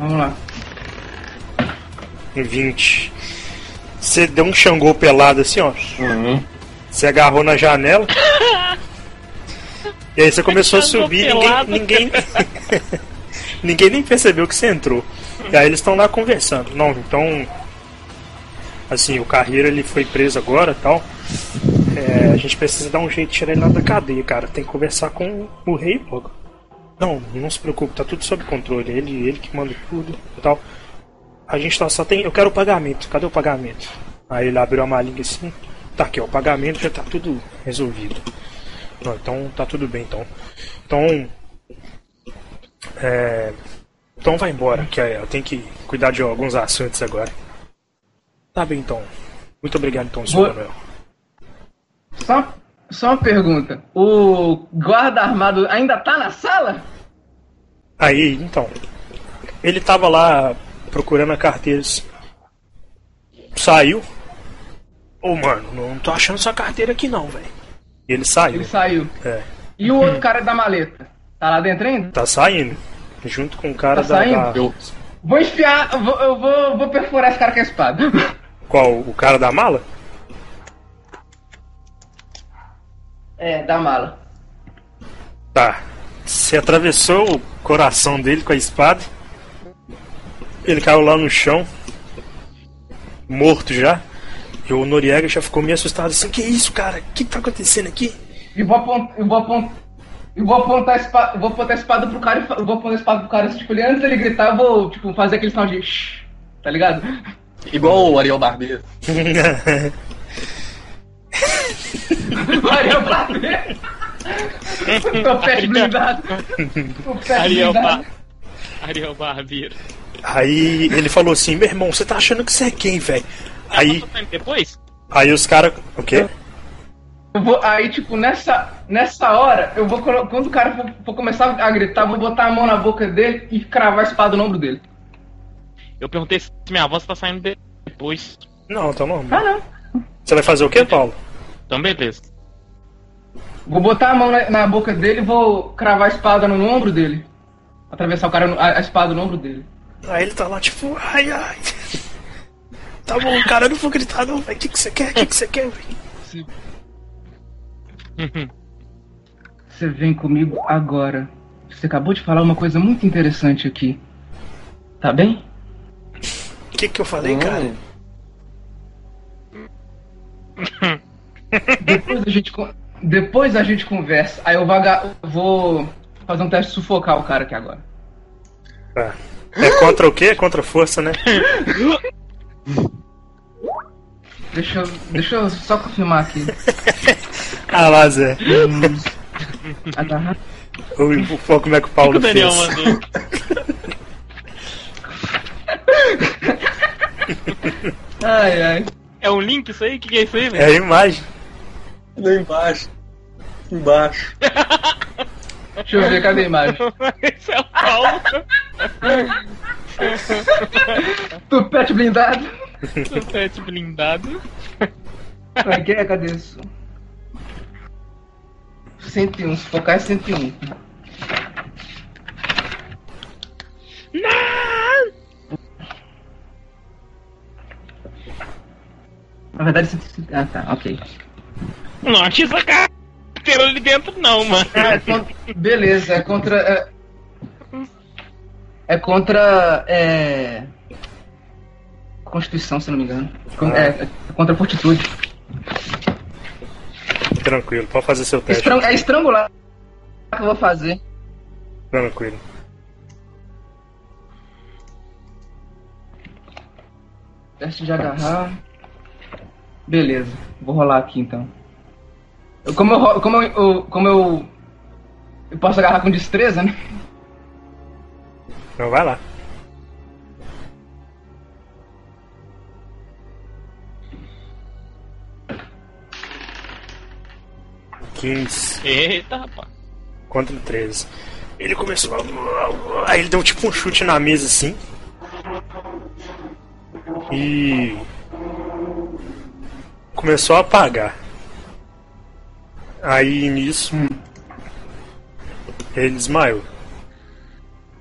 Vamos lá. 20. Você deu um xangô pelado assim, ó. Você agarrou na janela. e aí você começou a subir, pelado. ninguém. Ninguém, ninguém nem percebeu que você entrou. E aí eles estão lá conversando. Não, então. Assim, o carreiro ele foi preso agora tal. É, a gente precisa dar um jeito de tirar ele lá da cadeia, cara. Tem que conversar com o rei logo. Não, não se preocupe, tá tudo sob controle. Ele, ele que manda tudo e tal. A gente tá, só tem. Eu quero o pagamento. Cadê o pagamento? Aí ele abriu a malinha assim. Tá aqui, ó. O pagamento já tá tudo resolvido. Não, então tá tudo bem, então. Então. É. Então vai embora, que eu tenho que cuidar de alguns assuntos agora. Tá bem, então. Muito obrigado, então, senhor Vou- Manuel. Só, só uma pergunta. O guarda armado ainda tá na sala? Aí, então. Ele tava lá procurando a carteira. Saiu. Ô, mano, não tô achando sua carteira aqui não, velho. E ele saiu. Ele saiu. É, E o outro cara da maleta? Tá lá dentro ainda? tá saindo. Junto com o cara Tá da. saindo? da- Eu- Vou espiar, eu vou, eu vou, vou perfurar esse cara com a espada. Qual? O cara da mala? É, da mala. Tá. Você atravessou o coração dele com a espada. Ele caiu lá no chão. Morto já. E o Noriega já ficou meio assustado assim. Que isso, cara? O que tá acontecendo aqui? E vou apontar. Eu vou apontar. Eu vou apontar a espada, eu vou apontar a espada pro cara e vou apontar a espada pro cara, assim, tipo, ele, antes dele gritar, eu vou, tipo, fazer aquele som de shh, tá ligado? Igual o Ariel Barbeiro. Ariel Barbeiro. Topete blindado. Ariel, blindado. Bar... Ariel Barbeiro. Aí ele falou assim: Meu irmão, você tá achando que você é quem, velho? Aí, Depois? aí os caras. O quê? Eu vou, aí, tipo, nessa, nessa hora, eu vou quando o cara for, for começar a gritar, eu vou botar a mão na boca dele e cravar a espada no ombro dele. Eu perguntei se minha voz tá saindo depois. Não, tá normal. Ah, não. Você vai fazer o quê, Paulo? Então, beleza. Vou botar a mão na, na boca dele e vou cravar a espada no ombro dele. Atravessar o cara, no- a, a espada no ombro dele. Aí ele tá lá, tipo, ai, ai. Tá bom, cara, eu não vou gritar, não, velho. O que, que você quer? O que, que você quer, velho? Você vem comigo agora. Você acabou de falar uma coisa muito interessante aqui. Tá bem? O que, que eu falei, cara? Depois a gente, depois a gente conversa. Aí eu vou, fazer um teste de sufocar o cara aqui agora. Tá. É contra o quê? É contra a força, né? Deixa eu, deixa eu só confirmar aqui. Ah lá, Zé. Agarrar. O, o, como é que o O que Paulo o Daniel fez? mandou? Ai, ai. É um link isso aí? O que, que é isso aí, É velho? a imagem. Lá embaixo. Embaixo. Deixa eu ver, cadê a imagem? Esse é o Paulo. Tupete blindado. do pet blindado. É que é? Cadê isso? 101, se focar é 101. Na verdade, 105. Ah, tá, ok. Não acha essa carteira ali dentro, não, mano. É, con- beleza, é contra. É, é contra. É. Constituição, se não me engano. É, é contra a fortitude. Tranquilo, pode fazer seu teste. Estran- é estrangular que eu vou fazer. Tranquilo. Teste de agarrar. Beleza, vou rolar aqui então. Eu- Como eu, ro- como eu, eu- como eu, eu posso agarrar com destreza, né? Então vai lá. Quinze Eita, rapaz. contra 13. Ele começou a... Aí ele deu tipo um chute na mesa assim. E. Começou a apagar. Aí nisso. Ele desmaiou.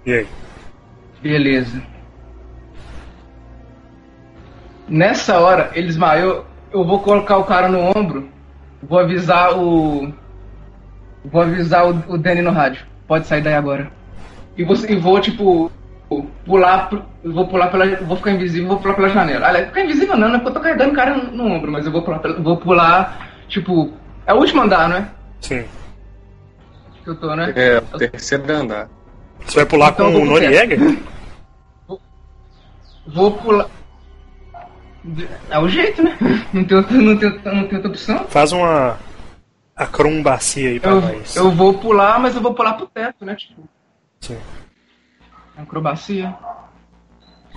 E aí? Beleza. Nessa hora, ele desmaiou. Eu vou colocar o cara no ombro. Vou avisar o. Vou avisar o, o Danny no rádio. Pode sair daí agora. E vou, e vou tipo. Pular. Vou pular pela. Vou ficar invisível vou pular pela janela. Aliás, ficar invisível não, né? Porque eu tô carregando o cara no, no ombro, mas eu vou pular, vou pular. Tipo. É o último andar, não é? Sim. Que eu tô, né? É, o terceiro andar. Você vai pular Então com o vou Noriega? Vou pular. É o jeito, né? Não tem outra, não tem, não tem outra opção. Faz uma acrombacia aí pra Eu, nós. eu vou pular, mas eu vou pular pro teto, né? Tipo, Sim. acrobacia.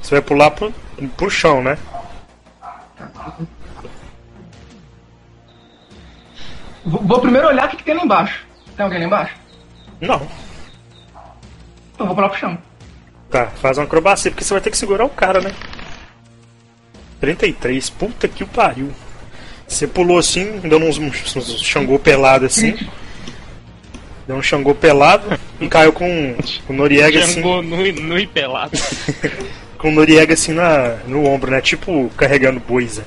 Você vai pular pro, pro chão, né? Vou, primeiro olhar o que, que tem lá embaixo. Tem alguém lá embaixo? Não. Então eu vou pular pro chão. Tá, faz uma acrobacia, porque você vai ter que segurar o cara, né? 33, puta que o pariu. Você pulou assim, deu uns, uns, uns xangô pelado assim. Deu um xangô pelado e caiu com o Noriega assim. Xangô nu, nu e pelado. Com o Noriega assim na, no ombro, né? Tipo carregando boisa.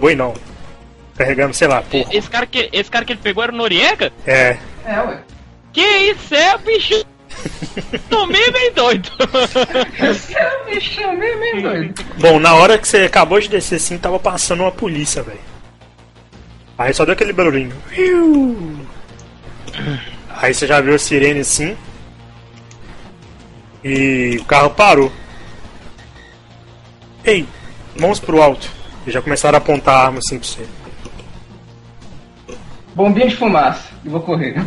Boi não. Carregando, sei lá, porra. Esse cara, que, esse cara que ele pegou era o Noriega? É. É, ué. Que isso é, bicho? Tomei bem doido. Você é hein, doido? Bom, na hora que você acabou de descer assim, tava passando uma polícia, velho. Aí só deu aquele barulhinho. Aí você já viu a sirene assim. E o carro parou. Ei, mãos pro alto. E já começaram a apontar a arma assim pra você. Bombinha de fumaça. E vou correr.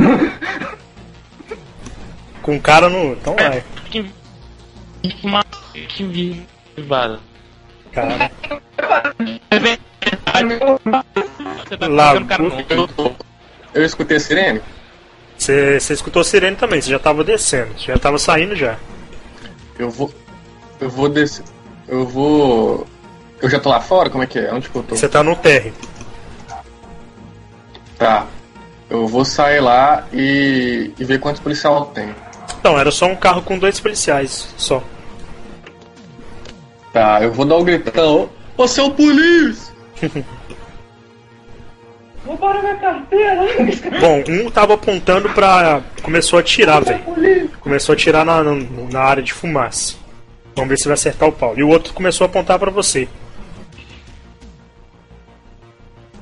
Com o cara no. Então vai. Que uma que. Cara. É tá Lá, colocando o cara. Eu, escutei a sirene? Você, você escutou a sirene também, você já tava descendo, você já tava saindo já. Eu vou. Eu vou descer. Eu vou. Eu já tô lá fora? Como é que é? Onde que eu tô? Você tá no térreo. Tá. Eu vou sair lá e, e ver quantos policiais tem. Não, era só um carro com dois policiais, só. Tá, eu vou dar um gritão. Ô seu polícia! Roubaram minha carteira. Bom, um tava apontando pra. Começou a atirar, velho. Começou a atirar na, na, na área de fumaça. Vamos ver se vai acertar o pau. E o outro começou a apontar pra você.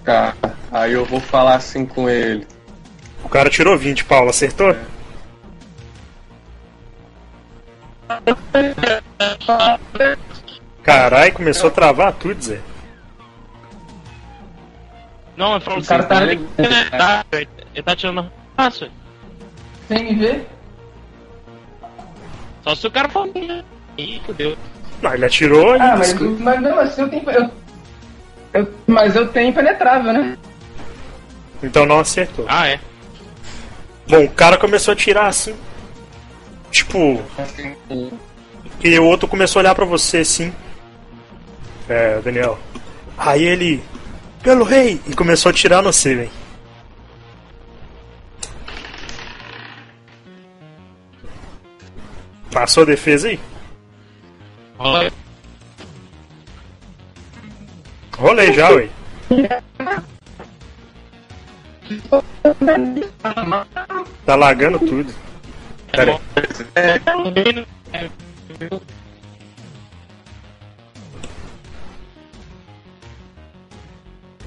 Tá. Aí eu vou falar assim com ele. O cara tirou 20, Paulo, acertou? Carai, começou a travar tudo, Zé. Não, ele falou O cara assim, tá- ele, tá, ele tá tirando raça. Sem me ver? Só se o cara for. Ih, fudeu. Não, ele atirou e. Ah, mas, mas mesmo assim eu tenho. Eu, eu- mas eu tenho impenetrável, né? Então não acertou. Ah, é. Bom, o cara começou a atirar assim. Tipo, E o outro começou a olhar pra você assim. É, Daniel. Aí ele. Pelo rei! E começou a atirar no você, velho. Passou a defesa aí? Olha, Rolei já, ué. Tá lagando tudo. Pera aí.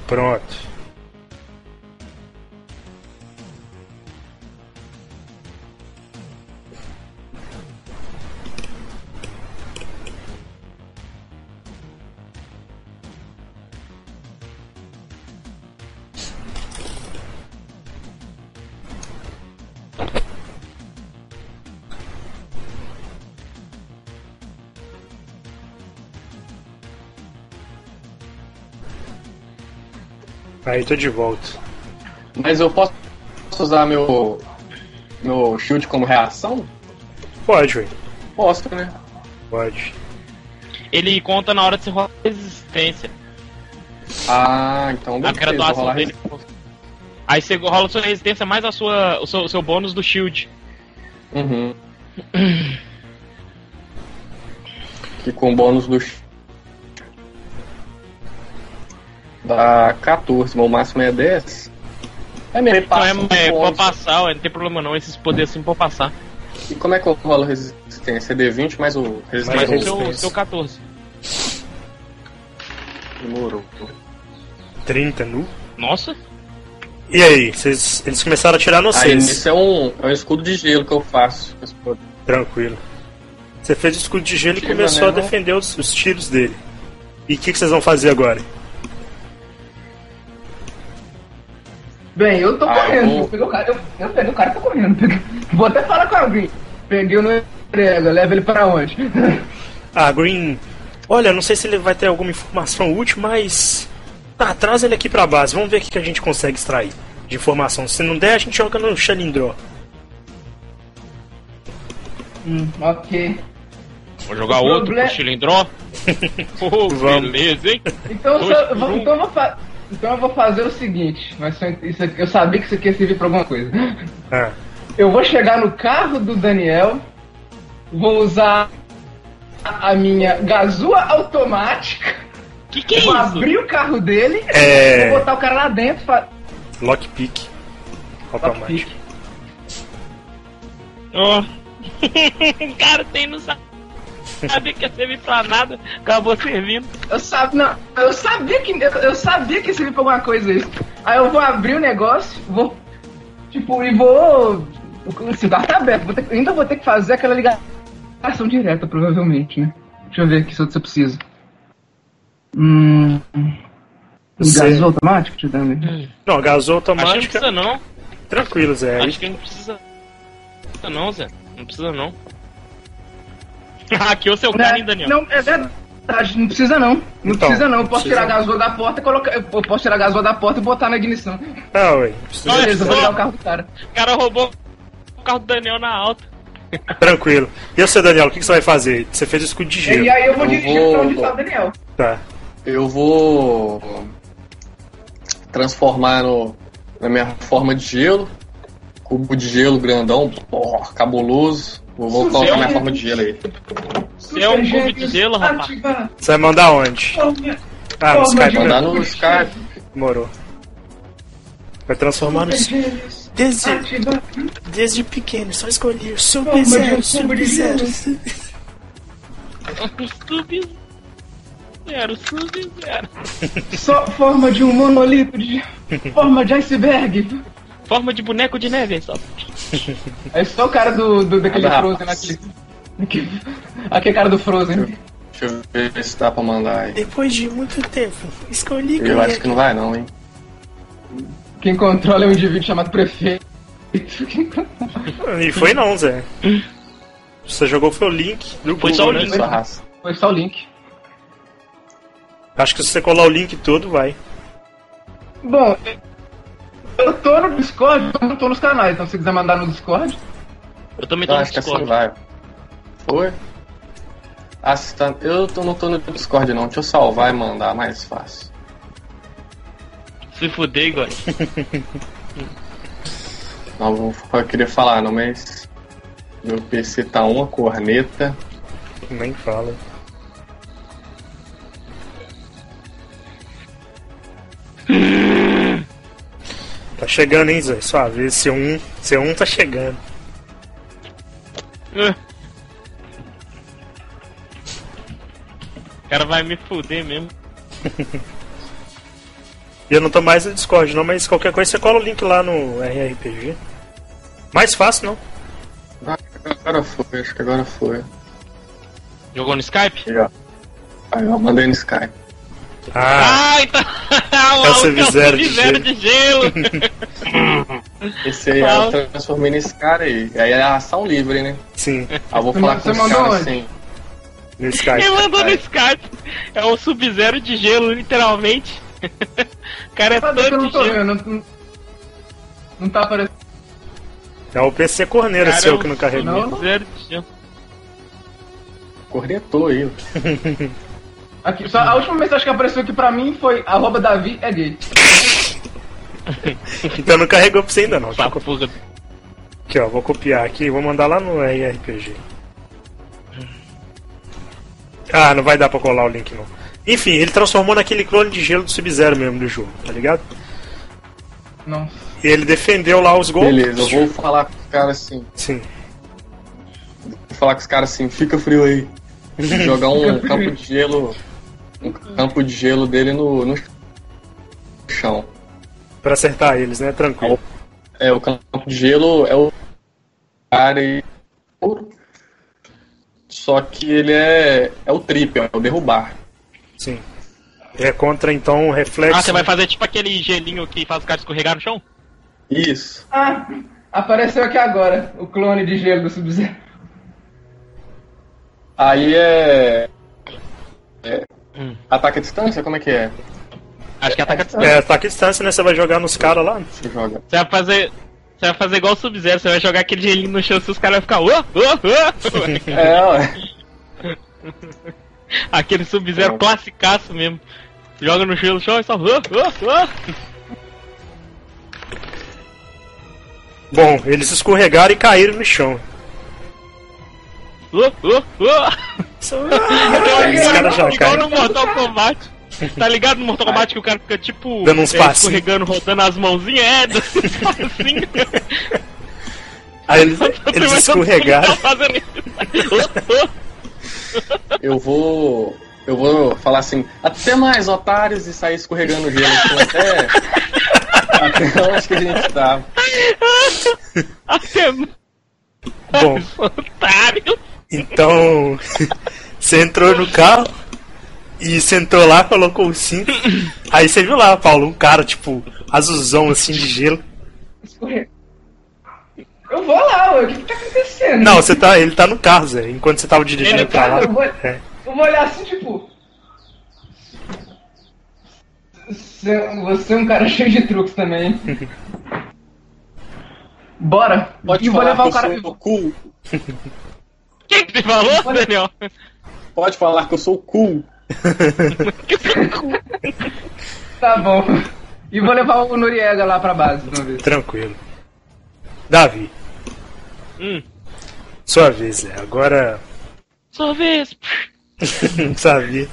Pronto. Aí tô de volta. Mas eu posso usar meu. meu shield como reação? Pode, ué. Posso, né? Pode. ele conta na hora de você rolar resistência. Ah, então A beleza, vou graduação rolar dele. Aí você rola sua resistência mais a sua, o, seu, o seu bônus do shield. Uhum. Que com bônus do. ch- Dá 14, mas o máximo é 10. É mesmo, passa é, um é bônus. pode passar, ué, não tem problema não. Esses poderes assim pode passar. E como é que eu rolo resistência? É D20 mais o resistência. Mas o resistência. seu, seu 14. Demorou. 30 nu. Nossa, E aí, vocês, eles começaram a atirar no Aí vocês. isso é um, é um escudo de gelo que eu faço. Tranquilo. Você fez o escudo de gelo e começou a né, defender os, os tiros dele. E o que vocês vão fazer agora? Bem, eu tô Ah, correndo. eu peguei o cara, eu, eu peguei o cara e tô correndo. Peguei- Vou até falar com alguém. Peguei o no entrega, leva ele pra onde? Ah, Green. Olha, não sei se ele vai ter alguma informação útil, mas. Tá, traz ele aqui pra base. Vamos ver o que que a gente consegue extrair de informação. Se não der, a gente joga no Xalindró. hum, ok. vou jogar O outro problema- pro Chilindró. oh, Vamos. beleza, hein? Então, Dois só- vou- então, vou fa- então eu vou fazer o seguinte. Mas isso aqui- eu sabia que isso aqui ia servir pra alguma coisa. Ah, Eu vou chegar no carro do Daniel, vou usar a minha gazua automática, Que que é vou isso? abrir o carro dele, É. vou botar o cara lá dentro, fa- lockpick. Automático. Ó. o cara tem não sabe. Sabia que ia servir pra nada, acabou servindo. Eu sabia, não, eu sabia que eu, eu sabia que servia pra alguma coisa isso. Aí eu vou abrir o negócio, vou tipo e vou o cigarro tá aberto, vou ter- ainda vou ter que fazer aquela ligação direta provavelmente, né? Deixa eu ver aqui se eu, preciso. Hum, gás automático, te dando. Não, gasou Acho que não precisa não. Tranquilo, Zé. Acho que não precisa. Não, não, Zé. Não precisa não. Aqui é o seu cara, hein, Daniel? Não, é verdade, não precisa não. Não Então, precisa não. Eu posso precisa tirar a gasua da porta e colocar. Eu posso tirar a gasua da porta e botar na ignição. Ah, ué. precisa- Olha Beleza, eu vou ligar o carro do cara. O cara roubou o carro do Daniel na alta. Tranquilo. E você, Daniel, o que, que você vai fazer? Você fez o escudo de gelo. E aí eu vou Eu dirigir vou- pra onde tá o Daniel. Tá. Eu vou transformar no, na minha forma de gelo. Cubo de gelo grandão, porra, cabuloso. Vou, vou colocar minha forma de gelo aí. Você é um cubo de gelo, rapaz. Você vai mandar onde? Ah, no Skype. Mandar no Skype. Demorou. Vai transformar no. Desde, desde pequeno, só escolher Sub-Zero, Sub-Zero. Sub-zero, sub-zero. Só forma de um monolito de. forma de iceberg. Forma de boneco de neve, só. É só o cara do, do daquele Ah, Frozen, aquele. aquele- cara do Frozen. Deixa eu ver se dá pra mandar aí. Depois de muito tempo, escolhi Eu acho que não vai não, hein. Quem controla é um indivíduo chamado prefeito. E foi não, Zé. Você jogou foi o link do Foi Google, só o né? link. Sua raça. Foi só o link. Acho que se você colar o link todo, vai. Bom, eu tô no Discord, eu não tô nos canais, então se você quiser mandar no Discord. Eu também Eu tô no acho que assim Discord. vai. Foi? Ah, tá... Eu tô, não tô no Discord não. Deixa eu salvar e mandar, mais fácil. Se fuder, Igor. Não, vou eu queria falar não, mas... Meu PC tá uma corneta. Nem fala. Tá chegando, hein, Zé? Sua vez, C1. C1 tá chegando. Uh. O cara vai me fuder mesmo. E eu não tô mais no Discord, não, mas qualquer coisa você cola o link lá no RRPG. Mais fácil, não? Ah, Agora foi, acho que agora foi. Jogou no Skype? Aí, ó. Aí, ó, mandei no Skype. Ah, Ah, então. É o Sub-Zero de Sub-Zero de gelo. Esse aí Ah. eu transformei nesse cara aí. Aí é a ação livre, né? sim, Aí eu vou falar com caras onde? assim. no Skype. Quem mandou no. Skype? É o Sub-Zero de gelo, literalmente. O cara é eu todo não de tô gelo. vendo, não, não tá aparecendo. É o PC corneiro Cara, seu eu- que não carregou. Não, não. Zero de gelo. Cornetou aí. Aqui, só, a última mensagem que apareceu aqui pra mim foi arroba Davi é gay. Então não carregou pra você ainda não. Essa porra. Aqui, ó, vou copiar aqui e vou mandar lá no RRPG. Ah, não vai dar pra colar o link não. Enfim, ele transformou naquele clone de gelo do Sub-Zero mesmo do jogo, tá ligado? Não. E ele defendeu lá os golpes. Beleza, eu vou falar com os caras assim. Sim. Vou falar com os caras assim, fica frio aí. Jogar um campo de gelo. Um campo de gelo dele no, no chão. Pra acertar eles, né? Tranquilo. É, o campo de gelo é o cara e. Só que ele é. é o trip, é o derrubar. Sim. É contra então o reflexo. Ah, você vai fazer tipo aquele gelinho que faz o cara escorregar no chão? Isso. Ah, apareceu aqui agora o clone de gelo do Sub-Zero. Aí é. é Hum. Ataque à distância? Como é que é? Acho que ataca a distância. É, ataque à distância, né? Você vai jogar nos caras lá. Você joga. Você vai fazer. Você vai fazer igual o Sub-Zero, você vai jogar aquele gelinho no chão e os caras vão ficar. "Uah, uah, uah". É, ué. Aquele Sub-Zero Não. classicaço mesmo. Joga no gelo no chão e só. "Uah, uah, uah". Bom, eles escorregaram e caíram no chão. Uh, uh, uh. Já Igual caem. no Mortal Kombat. Tá ligado no Mortal Kombat que o cara fica tipo. Dando uns é, escorregando, rodando as mãozinhas? É, dando uns passinhos. Aí eles, eles escorregaram. tá. Eu vou. Eu vou falar assim, até mais, otários, e sair escorregando o gelo assim, até. até onde que a gente tá. Até Bom, otário. Então. Você entrou no carro e sentou lá, colocou o cinto. Aí você viu lá, Paulo, um cara, tipo, azulzão assim de gelo. Eu vou lá, ué. O que, que tá acontecendo? Não, você tá, ele tá no carro, Zé, enquanto você tava dirigindo Ele pra lá. Eu vou, É. eu vou olhar assim, tipo. Você, você é um cara cheio de truques também. Bora! Pode e vou levar o cara. eu sou cool. Que, que você falou, Daniel? Pode falar que eu sou cool. Tá bom. E vou levar o Noriega lá pra base de uma vez. Tranquilo. Davi, Hum. sua vez, Zé. Agora. Sua vez. Sabia.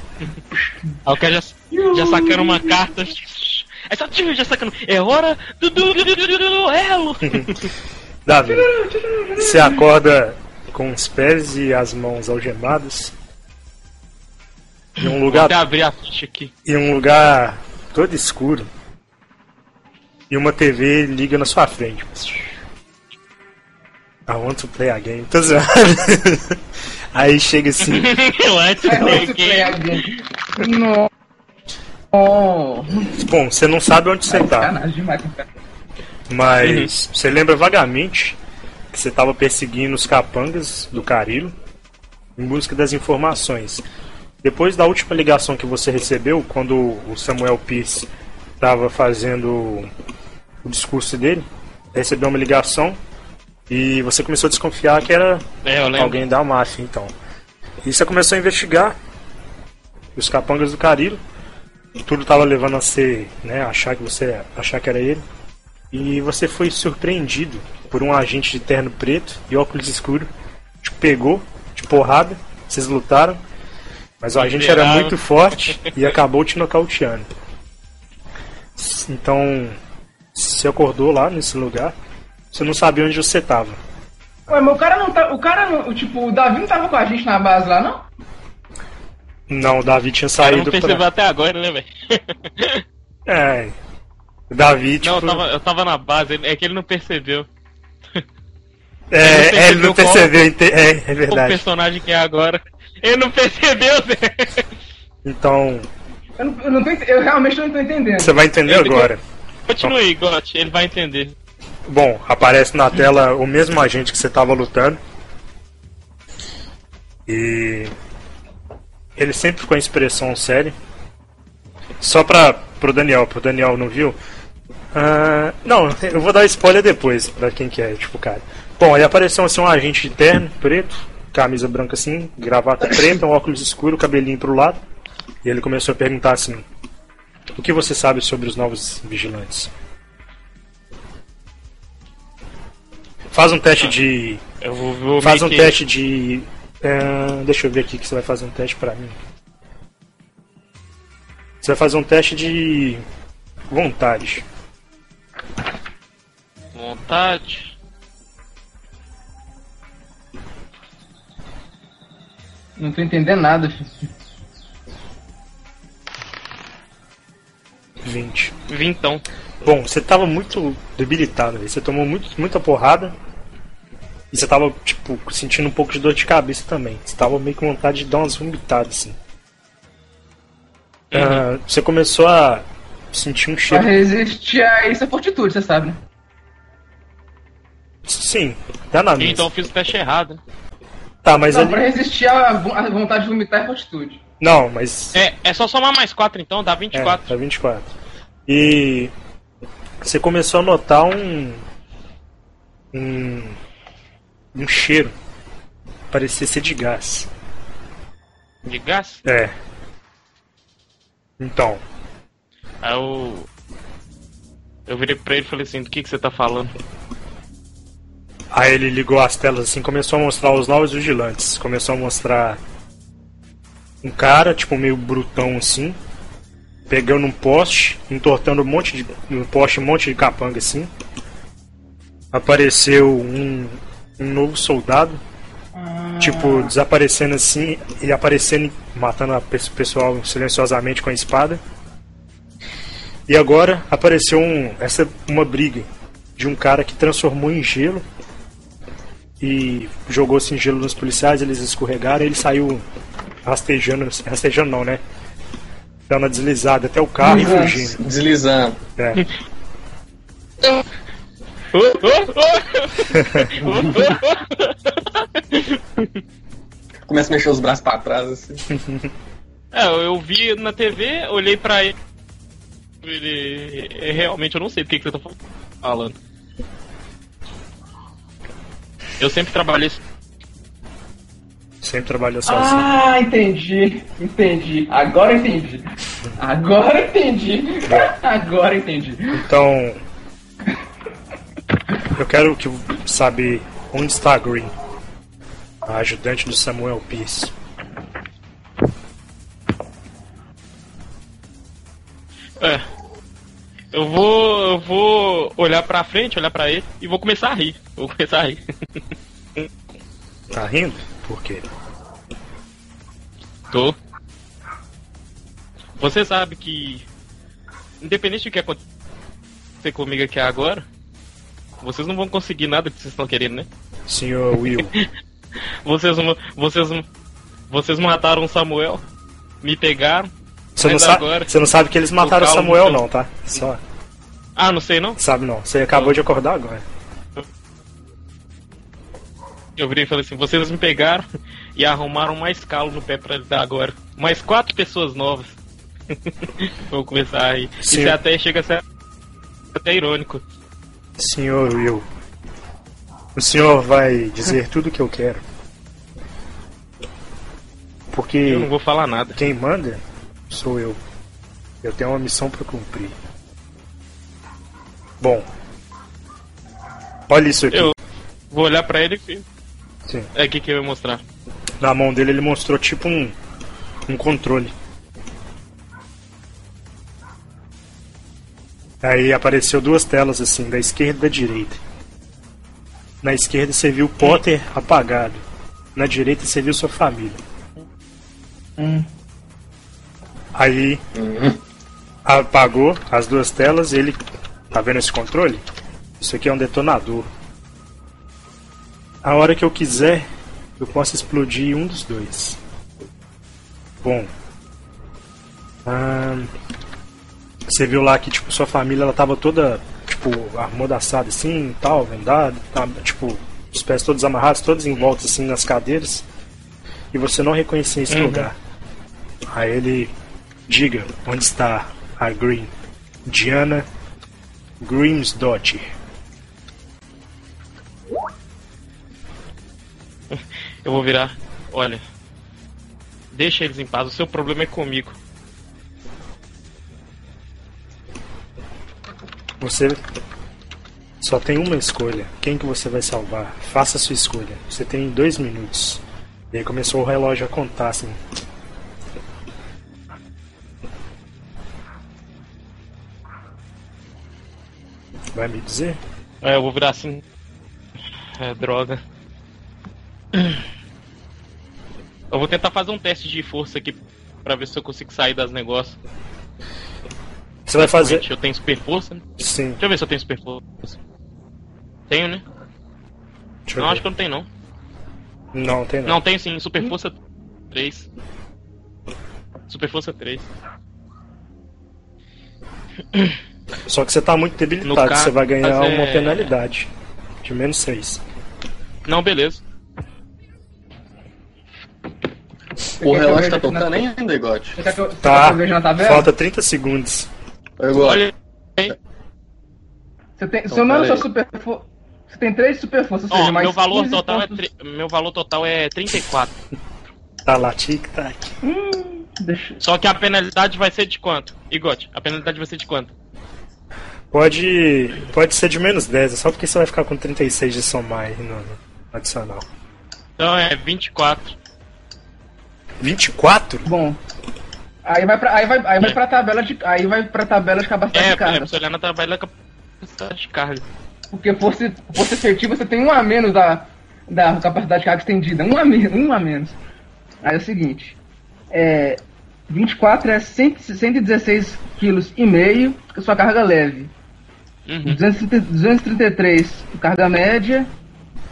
Aí o cara já, já sacando uma carta. Aí só tio, já sacando. É hora do duelo. Davi, você acorda com os pés e as mãos algemadas. Em um Vou lugar até abrir a ficha aqui. em um lugar todo escuro. E uma TV liga na sua frente. I want to play a game. Tô zoando. Aí chega assim. I want to play again. Não. Oh, Bom, você não sabe onde você tá. demais. Mas você lembra vagamente que você estava perseguindo os capangas do Carilo em busca das informações. Depois da última ligação que você recebeu, quando o Samuel Pierce estava fazendo o discurso dele, recebeu uma ligação e você começou a desconfiar que era É, alguém da máfia, então. E você começou a investigar os capangas do Carilo. Tudo estava levando a ser, né, achar que você achar que era ele. E você foi surpreendido por um agente de terno preto e óculos escuros. Te pegou de porrada, vocês lutaram, mas o agente era muito forte e acabou te nocauteando. Então, você acordou lá nesse lugar, você não sabia onde você estava. Ué, mas o cara não tá. O cara não. Tipo, o Davi não tava com a gente na base lá, não? Não, o Davi tinha Eu não saído percebeu pra... até agora, né, velho? É. O Davi, tipo... Não, eu tava, eu tava na base, é que ele não percebeu. É, ele não é, ele não percebeu percebeu, ente- é, é O verdade. personagem que é agora. Ele não percebeu, Zé. Então, Eu, não, eu, não tô, eu realmente não tô entendendo. você vai entender Ele agora. Continue aí, Got, ele vai entender. Bom, aparece na tela o mesmo agente que você estava lutando. E ele sempre com a expressão séria. Só pra, pro Daniel, pro Daniel não viu? Ah, não, eu vou dar spoiler depois pra quem que é, tipo, cara. Bom, aí apareceu assim, um agente de terno, preto, camisa branca assim, gravata preta, um óculos escuro, cabelinho pro lado. E ele começou a perguntar assim: O que você sabe sobre os novos vigilantes? Faz um teste de Eu vou, vou Faz um que- teste de É, deixa eu ver aqui que você vai fazer um teste pra mim. Você vai fazer um teste de vontade. Vontade. Não tô entendendo nada, filho. 20. Vintão. Bom, você tava muito debilitado, você tomou muito, muita porrada. E você tava, tipo, sentindo um pouco de dor de cabeça também. Você tava meio com vontade de dar umas vomitadas, assim. Ah, você começou a sentir um Pra cheiro. resistir a isso é fortitude, você sabe, né? Sim, dá na mesa. Então eu fiz o teste errado. né? Tá, mas Não, ali. pra resistir a vontade de vomitar é fortitude. Não, mas. É, é só somar mais 4 então, dá É, 24. tá 24. E você começou a notar um. Um. Um cheiro. Parecia ser de gás. De gás? É. Então, Aí eu. Eu virei pra ele e falei assim, do que, que você tá falando? aí ele ligou as telas assim, começou a mostrar os novos vigilantes. Começou a mostrar um cara, tipo, meio brutão assim, pegando um poste, entortando um monte de. um poste, um monte de capanga assim. Apareceu um, um novo soldado, tipo, desaparecendo assim e aparecendo, e matando a pe- pessoal silenciosamente com a espada. E agora apareceu um, essa uma briga de um cara que transformou em gelo e jogou assim gelo nos policiais, eles escorregaram e ele saiu rastejando, rastejando não, né? Dando uma deslizada até o carro e fugindo. Deslizando. É. Começa a mexer os braços pra trás, assim. É, eu vi na TV, olhei pra ele. Ele. é, Realmente eu não sei do que, que você tá falando. Eu sempre trabalhei. Sempre trabalhou sozinho. Ah, entendi. Entendi. Agora entendi. Agora entendi. Agora entendi. Então, eu quero que saber onde está a Green, a ajudante do Samuel Pierce. É. Eu vou. Eu vou olhar pra frente, olhar pra ele e vou começar a rir. Vou começar a rir. Tá rindo? Por quê? Tô. Você sabe que. Independente do que acontecer comigo aqui agora, vocês não vão conseguir nada que vocês estão querendo, né? Senhor Will, Vocês, vocês, vocês mataram o Samuel, me pegaram. Você não, sabe, agora- você não sabe que eles mataram o Samuel seu- não, tá? Só Ah, não sei não? sabe não. Você acabou de acordar agora. Eu virei e falei assim: vocês me pegaram e arrumaram mais calo no pé pra dar agora. Mais quatro pessoas novas. Vou começar aí. Sim. Isso até chega a ser até irônico. Senhor Will, o senhor vai dizer tudo o que eu quero. Porque Eu não vou falar nada. quem manda sou eu. Eu tenho uma missão para cumprir. Bom, olha isso aqui. Eu vou olhar pra ele e. Sim. É o que, que eu ia mostrar. Na mão dele ele mostrou tipo um, um controle. Aí apareceu duas telas assim, da esquerda e da direita. Na esquerda você viu o Potter apagado. Na direita você viu sua família. Hum. Aí apagou as duas telas e ele. Tá vendo esse controle? Isso aqui é um detonador. A hora que eu quiser, eu posso explodir um dos dois. Bom. ahn, você viu lá que tipo sua família ela tava toda tipo armordaçada assim, e tal, vendada, tá, tipo os pés todos amarrados, todos em volta assim nas cadeiras. E você não reconhecia esse Uhum. lugar. Aí ele diga onde está a Green. Diana Grimsdottir. Eu vou virar. Olha. Deixa eles em paz, o seu problema é comigo. Você só tem uma escolha. Quem que você vai salvar? Faça a sua escolha. Você tem dois minutos. E aí começou o relógio a contar, assim. Vai me dizer? É, eu vou virar assim. É, droga. Eu vou tentar fazer um teste de força aqui pra ver se eu consigo sair das negócios. Você vai fazer. Eu tenho super força, né? Sim. Deixa eu ver se eu tenho super força. Tenho, né? Deixa Não, acho que eu não tenho não. Não, tem não. Não, tenho sim, super força 3. Super força 3. Só que você tá muito debilitado, caso, você vai ganhar é- uma penalidade. De menos 6. Não, beleza. O relógio tá eu tocando na- ainda, Igote? Eu, Tá. eu? Falta 30 segundos. Olha aí. Você tem, Então, seu nome é pera sua aí. super. Você tem três super forças, ou seja, mais meu valor 15 total é pontos- tri- meu valor total é 34. Tá lá, tic-tac. Hum, deixa. Só que a penalidade vai ser de quanto? Igote, a penalidade vai ser de quanto? Pode, pode ser de menos 10, é só porque você vai ficar com 36 de somar aí no, no adicional. Então é 24. 24? Bom. Aí vai pra, aí vai, aí vai pra tabela de. Aí vai pra tabela de capacidade É, de é, carga. pra você olhar na tabela da capacidade de carga. Porque força, força efetiva você tem um a menos da, da capacidade de carga estendida. Um a, me, um a menos. Aí é o seguinte. É, 24 é 100, 116 quilos e meio, sua carga leve. Uhum. 230, 233 carga média,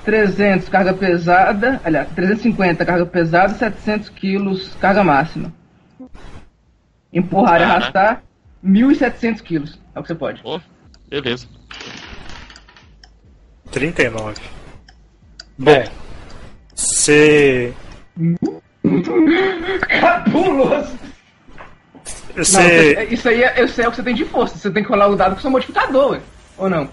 300 carga pesada, aliás, 350 carga pesada, 700 quilos carga máxima. Empurrar e arrastar, 1.700 quilos. É o que você pode. Pô, beleza. 39. Bom, você. Cabuloso! Não, Você. isso aí é, isso é o que você tem de força. Você tem que rolar o dado com seu modificador, ué. Ou não?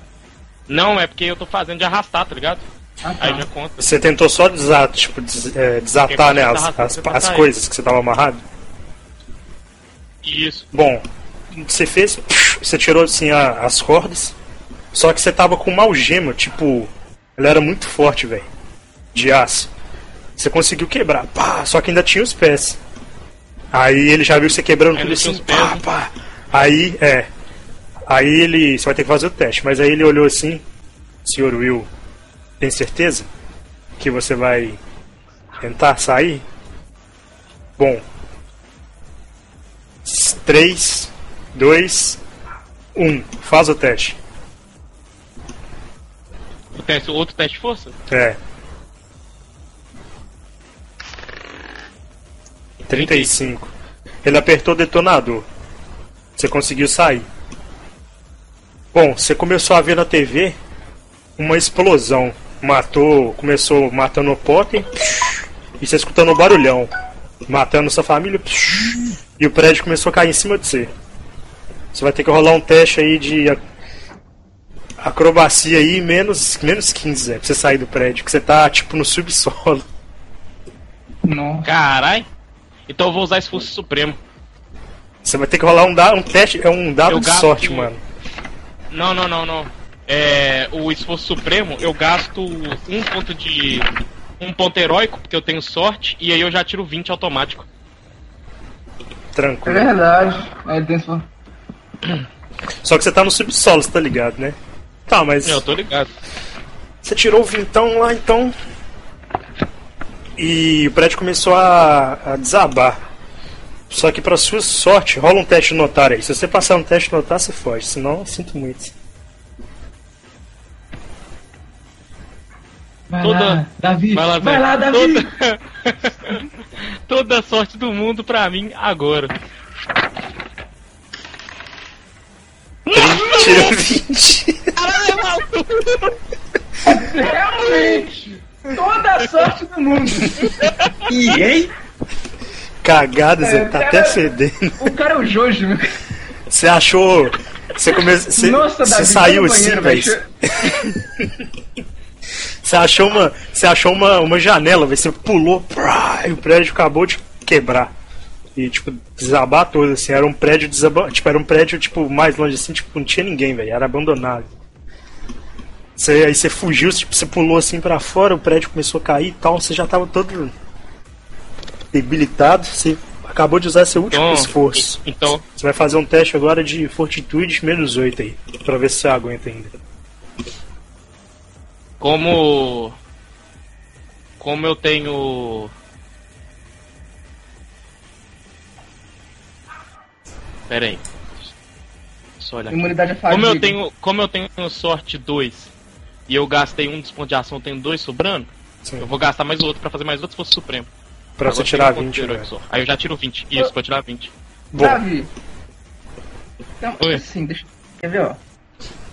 Não, é porque eu tô fazendo de arrastar, tá ligado? Ah, tá. Aí já conta. Você tentou só desat, tipo, des- é, desatar né, as, as, as coisas que você tava amarrado? Isso. Bom, você fez. Você tirou assim a- as cordas. Só que você tava com uma algema, tipo. Ela era muito forte, velho. De aço. Você conseguiu quebrar. Pá, só que ainda tinha os pés. Aí ele já viu você quebrando tudo assim. Pá, pá. Aí, é. Aí ele. Você vai ter que fazer o teste. Mas aí ele olhou assim. Senhor Will, tem certeza? Que você vai tentar sair? Bom. 3, 2, 1. Faz o teste. O teste, outro teste de força? É. 35. Ele apertou o detonador. Você conseguiu sair. Bom, você começou a ver na TV uma explosão. Matou, começou matando o Potter e você escutando um barulhão. Matando sua família e o prédio começou a cair em cima de você. Você vai ter que rolar um teste aí de acrobacia aí, menos, menos 15, é, pra você sair do prédio, que você tá tipo no subsolo. Nossa. Carai. Então eu vou usar esforço supremo. Você vai ter que rolar um, da, um teste, é um dado Eu de sorte, mano. Não, não, não, não. É, o esforço supremo, eu gasto um ponto de. Um ponto heróico, porque eu tenho sorte, e aí eu já tiro 20 automático. É Tranquilo. verdade. É, tem esse- Só que você tá no subsolo, você tá ligado, né? Tá, mas Eu tô ligado. você tirou o vintão lá então. E o prédio começou a, a desabar. Só que pra sua sorte, rola um teste de notar aí. Se você passar um teste notar, você foge. Senão, eu sinto muito. Vai Toda- lá, Davi. Vai lá, Vai lá, Davi. Toda... Toda a sorte do mundo pra mim agora. Tira 20. Caralho, é maluco! Realmente. Toda a sorte do mundo. E hein? Cagada, É, tá cara- até fedendo. O cara é o Jojo, meu. Você achou. Você começou. Você, Nossa, você Davi, saiu no assim, velho. Você achou uma. Você achou uma, uma janela, velho. Você pulou, prá, e o prédio acabou de quebrar. E, tipo, desabar todo, assim. Era um prédio desaba... Tipo, era um prédio, tipo, mais longe assim, tipo, não tinha ninguém, velho. Era abandonado. Você, aí você fugiu, tipo, você pulou assim pra fora, o prédio começou a cair e tal, você já tava todo debilitado. Você acabou de usar seu último Então, esforço. Então, Você vai fazer um teste agora de fortitude menos 8 aí. Pra ver se você aguenta ainda. como. Como eu tenho. Pera aí. Só olhar aqui. Imunidade é fadiga. Como eu tenho, como eu tenho sorte 2 e eu gastei um dos pontos de ação, eu tenho dois sobrando, Sim. eu vou gastar mais outro pra fazer mais outro esforço supremo. Pra Agora você eu tirar um ponto 20, de herói né? só. Aí eu já tiro 20. Isso, pra tirar 20. Bom, Davi. Então, Oi. assim, deixa. Quer ver, ó?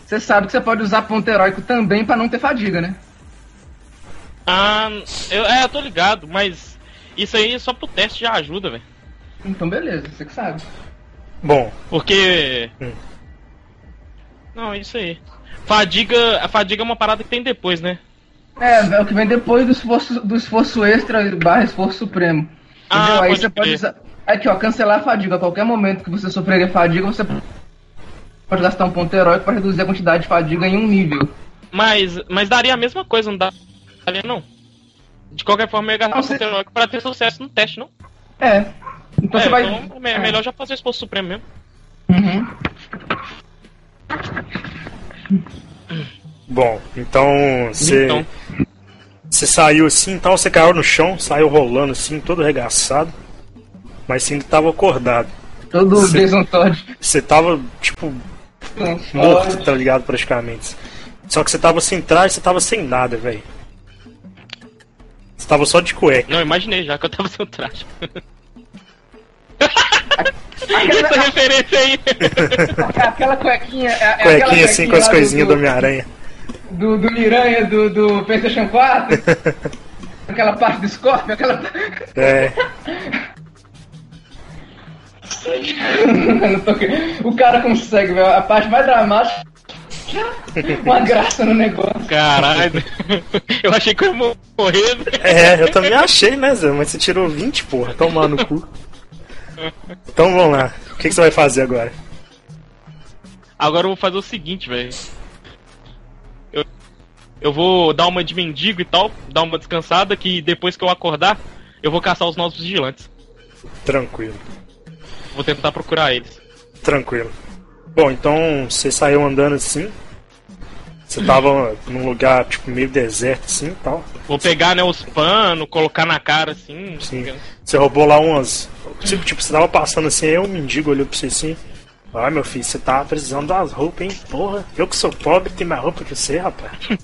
Você sabe que você pode usar ponto heróico também pra não ter fadiga, né? Ah, eu, é, eu tô ligado, mas isso aí só pro teste já ajuda, velho. Então beleza, você que sabe. bom, Porque. Hum. Não, isso aí. Fadiga. A fadiga é uma parada que tem depois, né? É, é o que vem depois do esforço, do esforço extra barra esforço supremo. Ah, Entendeu? Aí pode você pode crer. usar. Aqui, ó, cancelar a fadiga. A qualquer momento que você sofrer fadiga, você pode gastar um ponto heróico pra reduzir a quantidade de fadiga em um nível. Mas, mas daria a mesma coisa, não daria não. De qualquer forma, eu ia gastar Não, um você- ponto heróico pra ter sucesso no teste, não? É. Então é, você vai. então é me- melhor já fazer o esforço supremo mesmo. Uhum. Bom, então você. Então. Você saiu assim, então você caiu no chão, saiu rolando assim, todo arregaçado. Mas você ainda tava acordado. Todo Todd. Você tava, tipo, morto, tá ligado, praticamente. Só que você tava sem traje, você tava sem nada, velho. Você tava só de cueca. Não, imaginei já que eu tava sem o traje. Essa referência aí. Aquela cuequinha. É, é aquela Cuequinha assim com as coisinhas do do, Homem-Aranha. do, do Miranha do, do PlayStation 4. aquela parte do Scorpio, aquela. É, tô o cara consegue, velho. A parte mais dramática. Uma graça no negócio. Caralho. Eu achei que eu ia morrer. né? é, eu também achei, né, Zé? Mas você tirou 20, porra, tomar no cu. Então vamos lá. O que, que você vai fazer agora? Agora eu vou fazer o seguinte, velho. Eu, eu vou dar uma de mendigo e tal, dar uma descansada, que depois que eu acordar, eu vou caçar os nossos vigilantes. Tranquilo, Vou tentar procurar eles. tranquilo. Bom, então você saiu andando assim. Você tava num lugar, tipo, meio deserto assim e tal. Vou pegar, né, os panos, colocar na cara assim. Sim. Você roubou lá umas. Tipo, tipo, você tava passando assim, aí um mendigo olhou pra você assim. Ah, meu filho, você tá precisando das roupas, hein? Porra, eu que sou pobre tenho mais roupa que você, rapaz.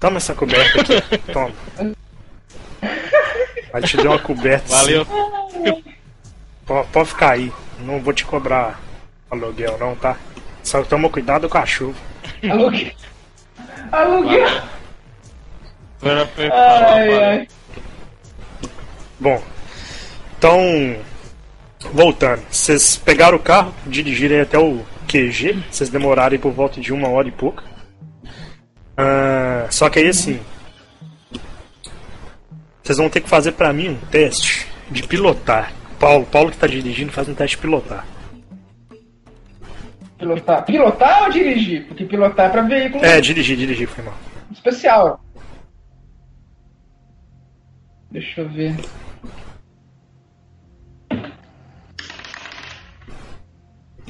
Toma essa coberta aqui. Toma. Aí te deu uma coberta. Valeu. Assim. Pode, pode ficar aí. Não vou te cobrar aluguel, não, tá? Só toma cuidado com a chuva. Aluguel. Aluguel. Agora foi- Ai, ai. Bom, então. Voltando. Vocês pegaram o carro, dirigiram até o QG. Vocês demoraram aí por volta de uma hora e pouca. Ah, só que aí assim. Vocês vão ter que fazer pra mim um teste de pilotar. Paulo, Paulo que tá dirigindo faz um teste de pilotar. Pilotar. Pilotar ou dirigir? Porque pilotar é pra veículo É, dirigir, dirigir, foi mal. especial. Deixa eu ver.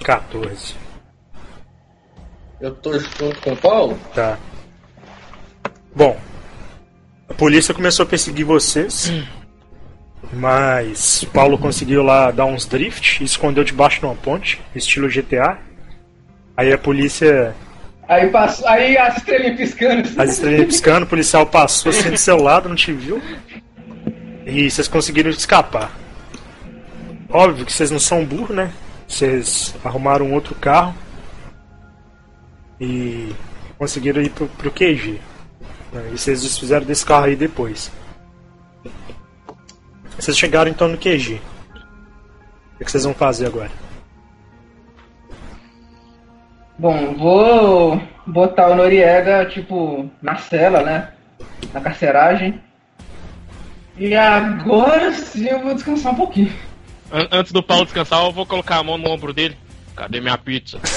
14. Eu tô junto com o Paulo? Tá. Bom, a polícia começou a perseguir vocês, mas Paulo conseguiu lá dar uns drift e escondeu debaixo de uma ponte, estilo GTA. Aí a polícia, Aí passou. Aí as estrelinhas piscando. as estrelinhas piscando, o policial passou assim do seu lado, não te viu. E vocês conseguiram escapar. Óbvio que vocês não são burros, né? Vocês arrumaram um outro carro e conseguiram ir pro, pro QG. E vocês desfizeram desse carro aí depois. Vocês chegaram então no QG. O que vocês vão fazer agora? Bom, vou botar o Noriega, tipo, na cela, né? Na carceragem. E agora sim eu vou descansar um pouquinho. An- Antes do Paulo descansar, eu vou colocar a mão no ombro dele. Cadê minha pizza?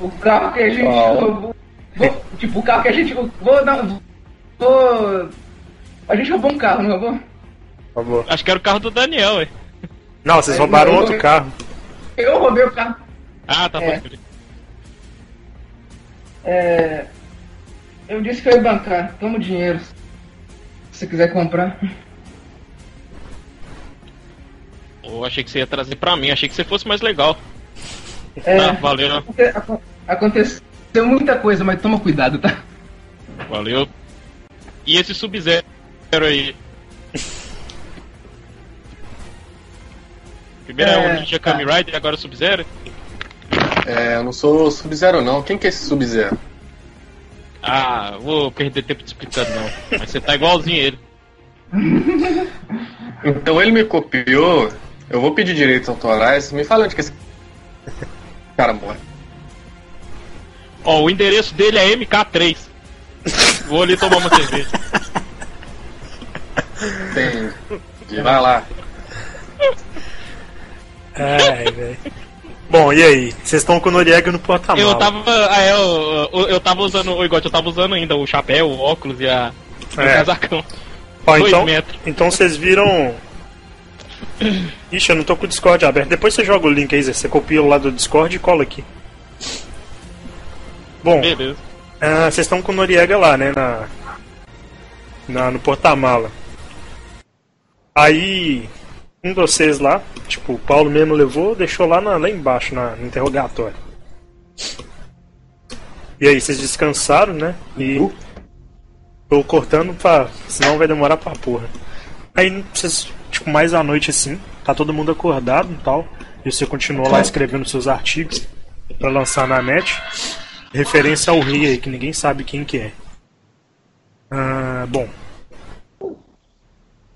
O carro que a gente roubou. Vou, tipo, o carro que a gente. Vou dar. Vou. A gente roubou um carro, não roubou? Favor. Acho que era o carro do Daniel, ué. Não, vocês roubaram eu outro carro. Eu roubei o carro. Ah, tá, É. pode. É. Eu disse que eu ia bancar. Toma o dinheiro. Se você quiser comprar. Eu achei que você ia trazer pra mim, achei que você fosse mais legal. É, Tá, valeu, aco- Aconteceu muita coisa, mas toma cuidado, tá? valeu. E esse Sub-Zero aí? Primeiro é, o Ninja tá. Kamen Rider e agora o Sub-Zero? É, eu não sou Sub-Zero não. Quem que é esse Sub-Zero? Ah, vou perder tempo te explicando não. Mas você tá igualzinho ele. Então ele me copiou. Eu vou pedir direitos autorais. Me fala onde que esse cara mora. Ó, o endereço dele é MK3. Vou ali tomar uma cerveja. Tem. Vai lá. Ai, velho. Bom, e aí? Vocês estão com o Noriega no porta-mala. Eu tava. Ah, é, eu, eu, eu tava usando. O igual eu tava usando ainda o chapéu, o óculos e a. e o É. casacão. Ó, dois então, metros. então vocês viram. Ixi, eu não tô com o Discord aberto. Depois você joga o link aí, Zé. Você copia lá do Discord e cola aqui. Bom, Beleza. ah, vocês estão com o Noriega lá, né? Na, na, no porta-mala. Aí, um de vocês lá, tipo, o Paulo mesmo levou, deixou lá, na- lá embaixo, na, no interrogatório. E aí, vocês descansaram, né? E. Tô cortando pra. Senão vai demorar pra porra. Aí vocês, tipo, mais à noite assim, tá todo mundo acordado e tal. E você continua lá escrevendo seus artigos pra lançar na net. Referência ao rei aí, que ninguém sabe quem que é. Ah, bom.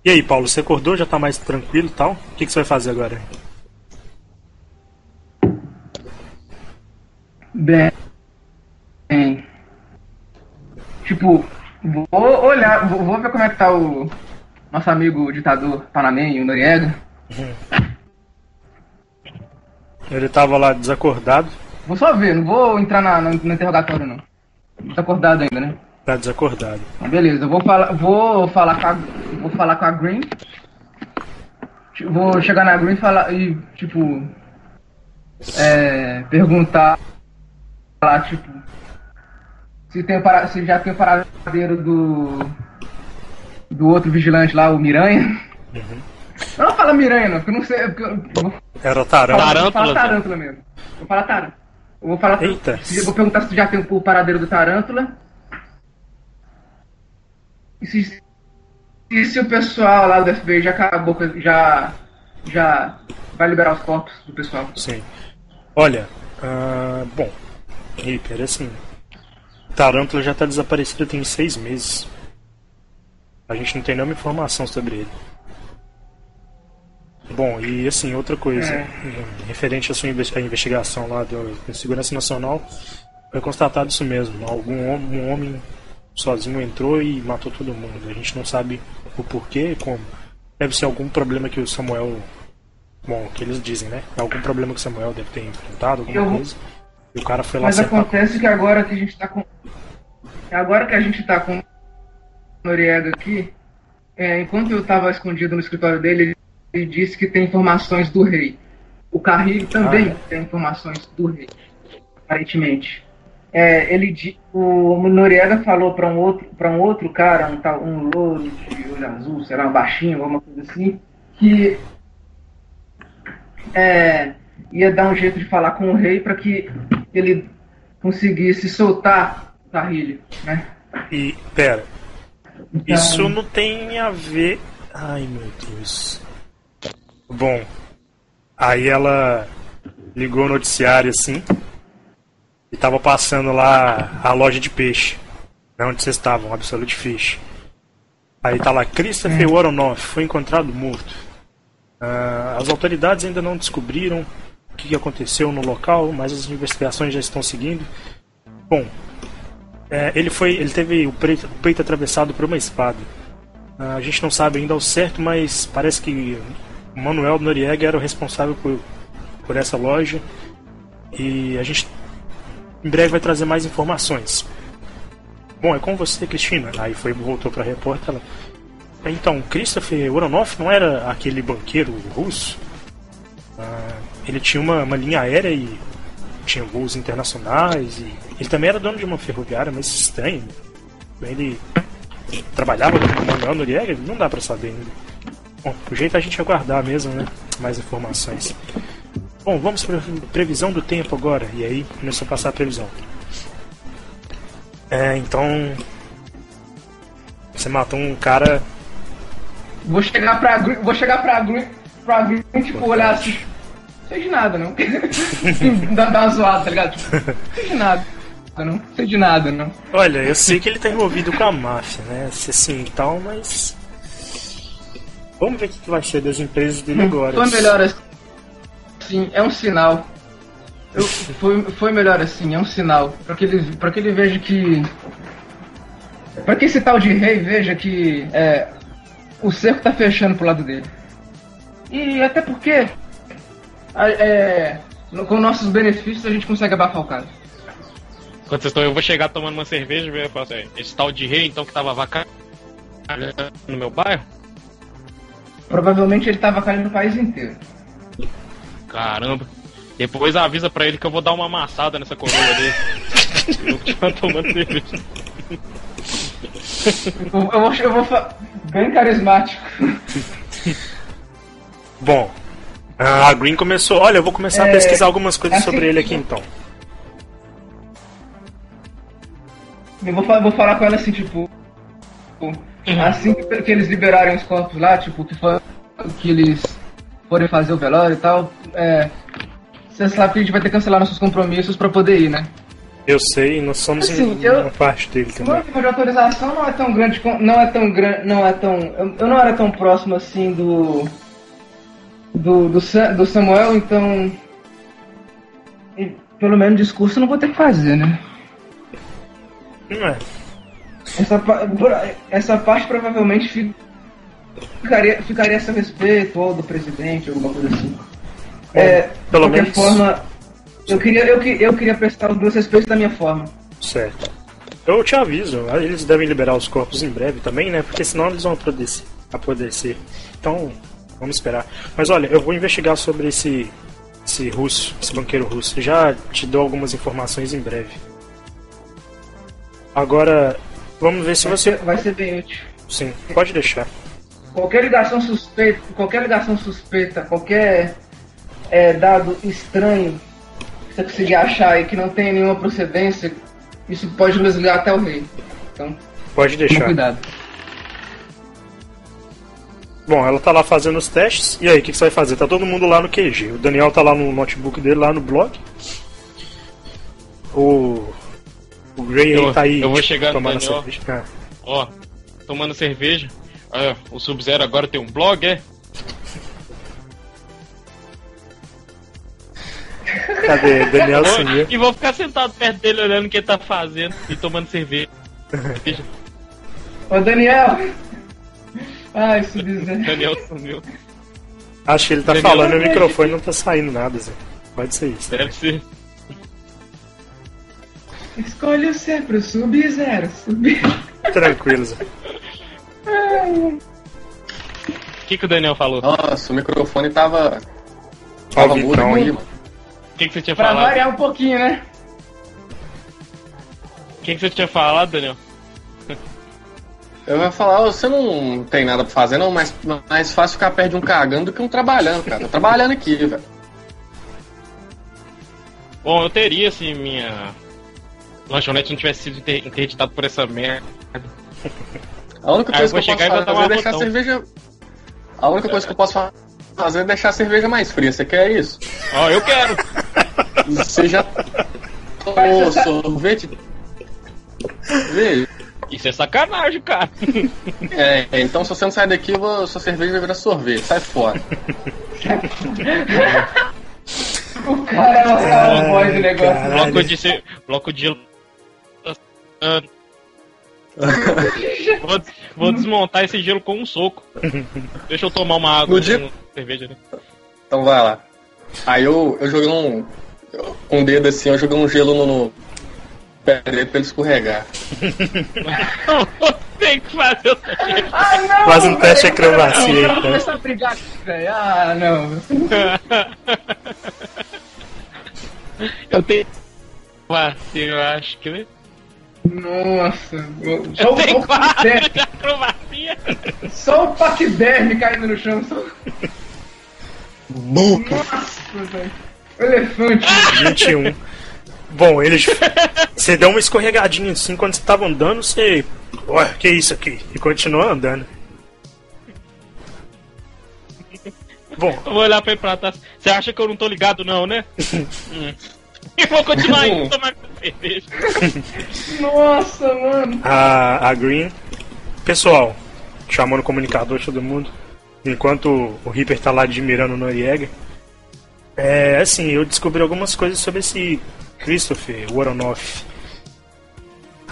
E aí, Paulo, você acordou? Já tá mais tranquilo e tal? O que, que você vai fazer agora? Bem. bem. Tipo, vou olhar, vou, vou ver como é que tá o nosso amigo ditador Panamenho, o Noriega. Ele tava lá desacordado. Vou só ver, não vou entrar na, no, no interrogatório não. Tá acordado ainda, né? Tá desacordado. Mas beleza, eu vou falar, vou falar com a, vou falar com a Green. Vou chegar na Green e falar e tipo é, perguntar lá tipo se tem o para, se já tem o paradeiro do do outro vigilante lá, o Miranha. Eu não falo Miranha não, porque eu não sei, porque eu, Era o Tarão. falar, Tarântula, vou falar. Tarântula mesmo. Vou falar Tarântula. Eu vou falar Eita. vou perguntar se já tem o paradeiro do Tarântula. E se, e se o pessoal lá do FBI já acabou, já, já vai liberar os corpos do pessoal. Sim. Olha, ah, bom, Reaper, assim, Tarântula já tá desaparecido tem seis meses. A gente não tem nenhuma informação sobre ele. Bom, e assim, outra coisa, É. referente à sua investigação lá do, da Segurança Nacional, foi constatado isso mesmo. Algum um homem sozinho entrou e matou todo mundo. A gente não sabe o porquê, como. Deve ser algum problema que o Samuel Bom, que eles dizem, né? Algum problema que o Samuel deve ter enfrentado, alguma Eu- coisa. E o cara foi lá Mas acertar. acontece que agora que a gente tá com. Agora que a gente tá com o Noriega aqui, é, enquanto eu tava escondido no escritório dele, ele, ele disse que tem informações do rei. O Carrilho também Ah, é? tem informações do rei, aparentemente. É, ele o Noriega falou para um outro para um outro cara, um tal um louro de olho azul, sei lá, um baixinho, alguma coisa assim, que é, ia dar um jeito de falar com o rei para que ele conseguisse soltar o Carrilho, né? E, pera, Então, isso não tem a ver. Ai meu Deus. Bom, aí ela ligou o noticiário assim. E tava passando lá a loja de peixe. Né, onde vocês estavam, Absolute Fish. Aí tá lá, Christopher Woronoff foi encontrado morto. Ah, as autoridades ainda não descobriram o que aconteceu no local, mas as investigações já estão seguindo. Bom, é, ele foi, ele teve o peito, o peito atravessado por uma espada. Ah, a gente não sabe ainda ao certo, mas parece que o Manuel Noriega era o responsável por, por essa loja. E a gente em breve vai trazer mais informações. Bom, é com você, Cristina. Aí foi, voltou pra repórter. Ela, então, Christopher Oronoff não era aquele banqueiro russo? Ah, ele tinha uma, uma linha aérea e tinha voos internacionais e ele também era dono de uma ferroviária, mas estranho. Ele trabalhava com o Manuel Noriega? Não dá pra saber ainda. Bom, o jeito é a gente aguardar mesmo, né? Mais informações. Bom, vamos para previsão do tempo agora. E aí começou a passar a previsão. É, então. Você matou um cara. Vou chegar pra Green, vou chegar pra Green, pra Green tipo, olhar assim. Não sei de nada, não. dá, dá uma zoada, tá ligado? Tipo, não sei de nada. Não, sei de nada, não. Olha, eu sei que ele tá envolvido com a máfia, né? Assim e tal, mas. Vamos ver o que vai ser das empresas dele agora. Foi melhor assim, é um sinal. Eu, foi, foi melhor assim, é um sinal. Pra que ele, pra que ele veja que. Pra que esse tal de rei veja que é, o cerco tá fechando pro lado dele. E até porque. É, com nossos benefícios a gente consegue abafar o caso. Quando vocês estão, eu vou chegar tomando uma cerveja e ver assim, esse tal de rei então que tava vaca no meu bairro? Provavelmente ele tava caindo no país inteiro. Caramba. Depois avisa pra ele que eu vou dar uma amassada nessa coroa dele. eu tô tomando cerveja. Eu, eu vou, eu vou bem carismático. Bom, a Green começou. Olha, eu vou começar é, a pesquisar algumas coisas assim, sobre ele aqui então. Eu vou, vou falar com ela assim, tipo. Uhum. Assim que, que, eles liberarem os corpos lá, tipo, que, for, que eles forem fazer o velório e tal, é, você sabe que a gente vai ter que cancelar nossos compromissos para poder ir, né? Eu sei, nós somos assim, em, eu, uma parte dele também. O nível de autorização não é tão grande, não é tão grande, não é tão, eu, eu, não era tão próximo assim do do, do, do Samuel, então e, pelo menos discurso eu não vou ter que fazer, né? Não é. Essa, essa parte provavelmente ficaria, ficaria a seu respeito, ou do presidente, alguma coisa assim. É, de qualquer menos... forma, eu queria, eu, eu queria prestar os meus respeitos da minha forma. Certo. Eu te aviso, eles devem liberar os corpos em breve também, né? Porque senão eles vão apodrecer. apodrecer. Então, vamos esperar. Mas olha, eu vou investigar sobre esse, esse russo, esse banqueiro russo. Já te dou algumas informações em breve. Agora, vamos ver se vai você. Ser, vai ser bem útil. Sim, pode deixar. Qualquer ligação suspeita, qualquer ligação suspeita, qualquer é, dado estranho que você conseguir achar e que não tem nenhuma procedência, isso pode nos ligar até o rei. Então, pode deixar. cuidado. Bom, ela tá lá fazendo os testes. E aí, o que, que, você vai fazer? Tá todo mundo lá no QG. O Daniel tá lá no notebook dele, lá no blog. O o Gray eu, tá aí eu vou chegar tomando Daniel, cerveja. Ó, tomando cerveja. Ah, o Sub-Zero agora tem um blog, é? Cadê? Daniel sumiu. E vou ficar sentado perto dele olhando o que ele tá fazendo e tomando cerveja. Ô Daniel! Ai, Sub-Zero. Daniel sumiu. Acho que ele tá Daniel falando e o microfone não tá saindo nada, Zé. Pode ser isso. Deve ser. Escolho sempre o Sub-Zero. Sub Tranquilo, Zé. O que, que o Daniel falou? Nossa, o microfone tava. Tava mudo aí, mano. O que, que você tinha pra falado? Pra variar um pouquinho, né? O que, que você tinha falado, Daniel? Eu ia falar, você não tem nada pra fazer, não, mas mais fácil ficar perto de um cagando do que um trabalhando, cara. Tô trabalhando aqui, velho. Bom, eu teria, assim, minha lanchonete não tivesse sido interditado por essa merda. A única coisa que eu posso fazer é deixar a cerveja. A única coisa que eu posso fazer é deixar a cerveja mais fria. Você quer isso? Ó, oh, eu quero! Você já tomou sorvete? Vê. Isso é sacanagem, cara. É, então se você não sair daqui, vou, sua cerveja vai virar sorvete. Sai fora. o cara é o voz do negócio. Bloco de, bloco de vou, vou, desmontar esse gelo com um soco. Deixa eu tomar uma água dia... com cerveja. Né? Então vai lá. Aí eu, eu joguei um. Com um dedo assim, eu joguei um gelo no, no, Peraí pra ele escorregar. Tem que fazer o teste. Ah, não! Faz um teste de acrobacia Não, então. começar a brigar velho. Ah, não. Eu tenho. Ué, eu acho que. Nossa. Só, tenho o quatro paquiderme, de acrobacia. só o paquiderme caindo no chão. Só... Nossa, velho. Elefante. 21. Bom, eles. Você deu uma escorregadinha assim quando você tava andando, você. Ué, que isso aqui? E continuou andando. Bom, Eu vou olhar pra ele pra trás. Você acha que eu não tô ligado, não, né? Hum. Eu vou continuar indo tomar cerveja. Nossa, mano. a, a Green. Pessoal, chamando o comunicador de todo mundo. Enquanto o Reaper tá lá admirando o Noriega. É, assim, eu descobri algumas coisas sobre esse Christopher Woronoff.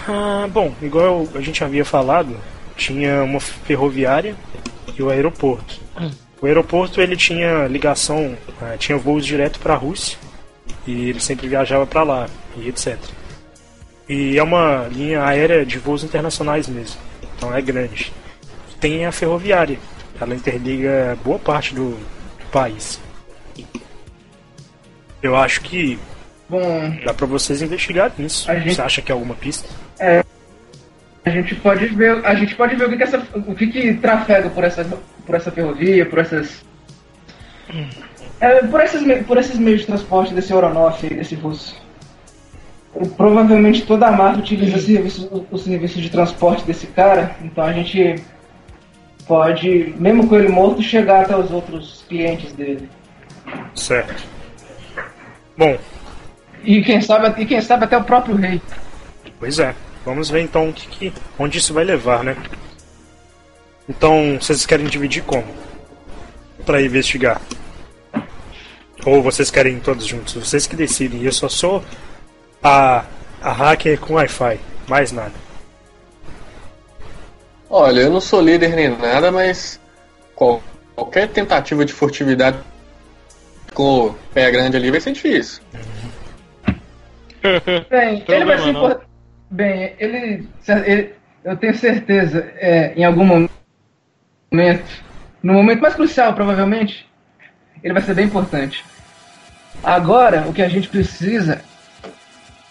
Ah, bom, igual a gente havia falado, tinha uma ferroviária e o aeroporto. O aeroporto ele tinha ligação, ah, tinha voos direto para a Rússia e ele sempre viajava para lá e etc. E é uma linha aérea de voos internacionais mesmo, então é grande. Tem a ferroviária, ela interliga boa parte do, do país. Eu acho que Bom, dá pra vocês investigarem isso. A gente- Você acha que é alguma pista? a gente pode ver, a gente pode ver o que, que essa, o que, que trafega por essa, por essa ferrovia, por essas, é, por esses, por esses meios de transporte desse Oronoff, desse russo. Provavelmente toda a marca utiliza o serviço, o serviço de transporte desse cara, então a gente pode, mesmo com ele morto, chegar até os outros clientes dele. Certo. Bom, E quem sabe, e quem sabe até o próprio rei. Pois é. Vamos ver então que, que- onde isso vai levar, né? Então, vocês querem dividir como? Pra investigar. Ou vocês querem ir todos juntos? Vocês que decidem. Eu só sou a, a hacker com Wi-Fi. Mais nada. Olha, eu não sou líder nem nada, mas qual- qualquer tentativa de furtividade com o pé grande ali vai ser difícil. Bem, ele vai ser não. impor- Bem, ele, ele- Eu tenho certeza, é, em algum momento, no momento mais crucial, provavelmente, ele vai ser bem importante. Agora, o que a gente precisa.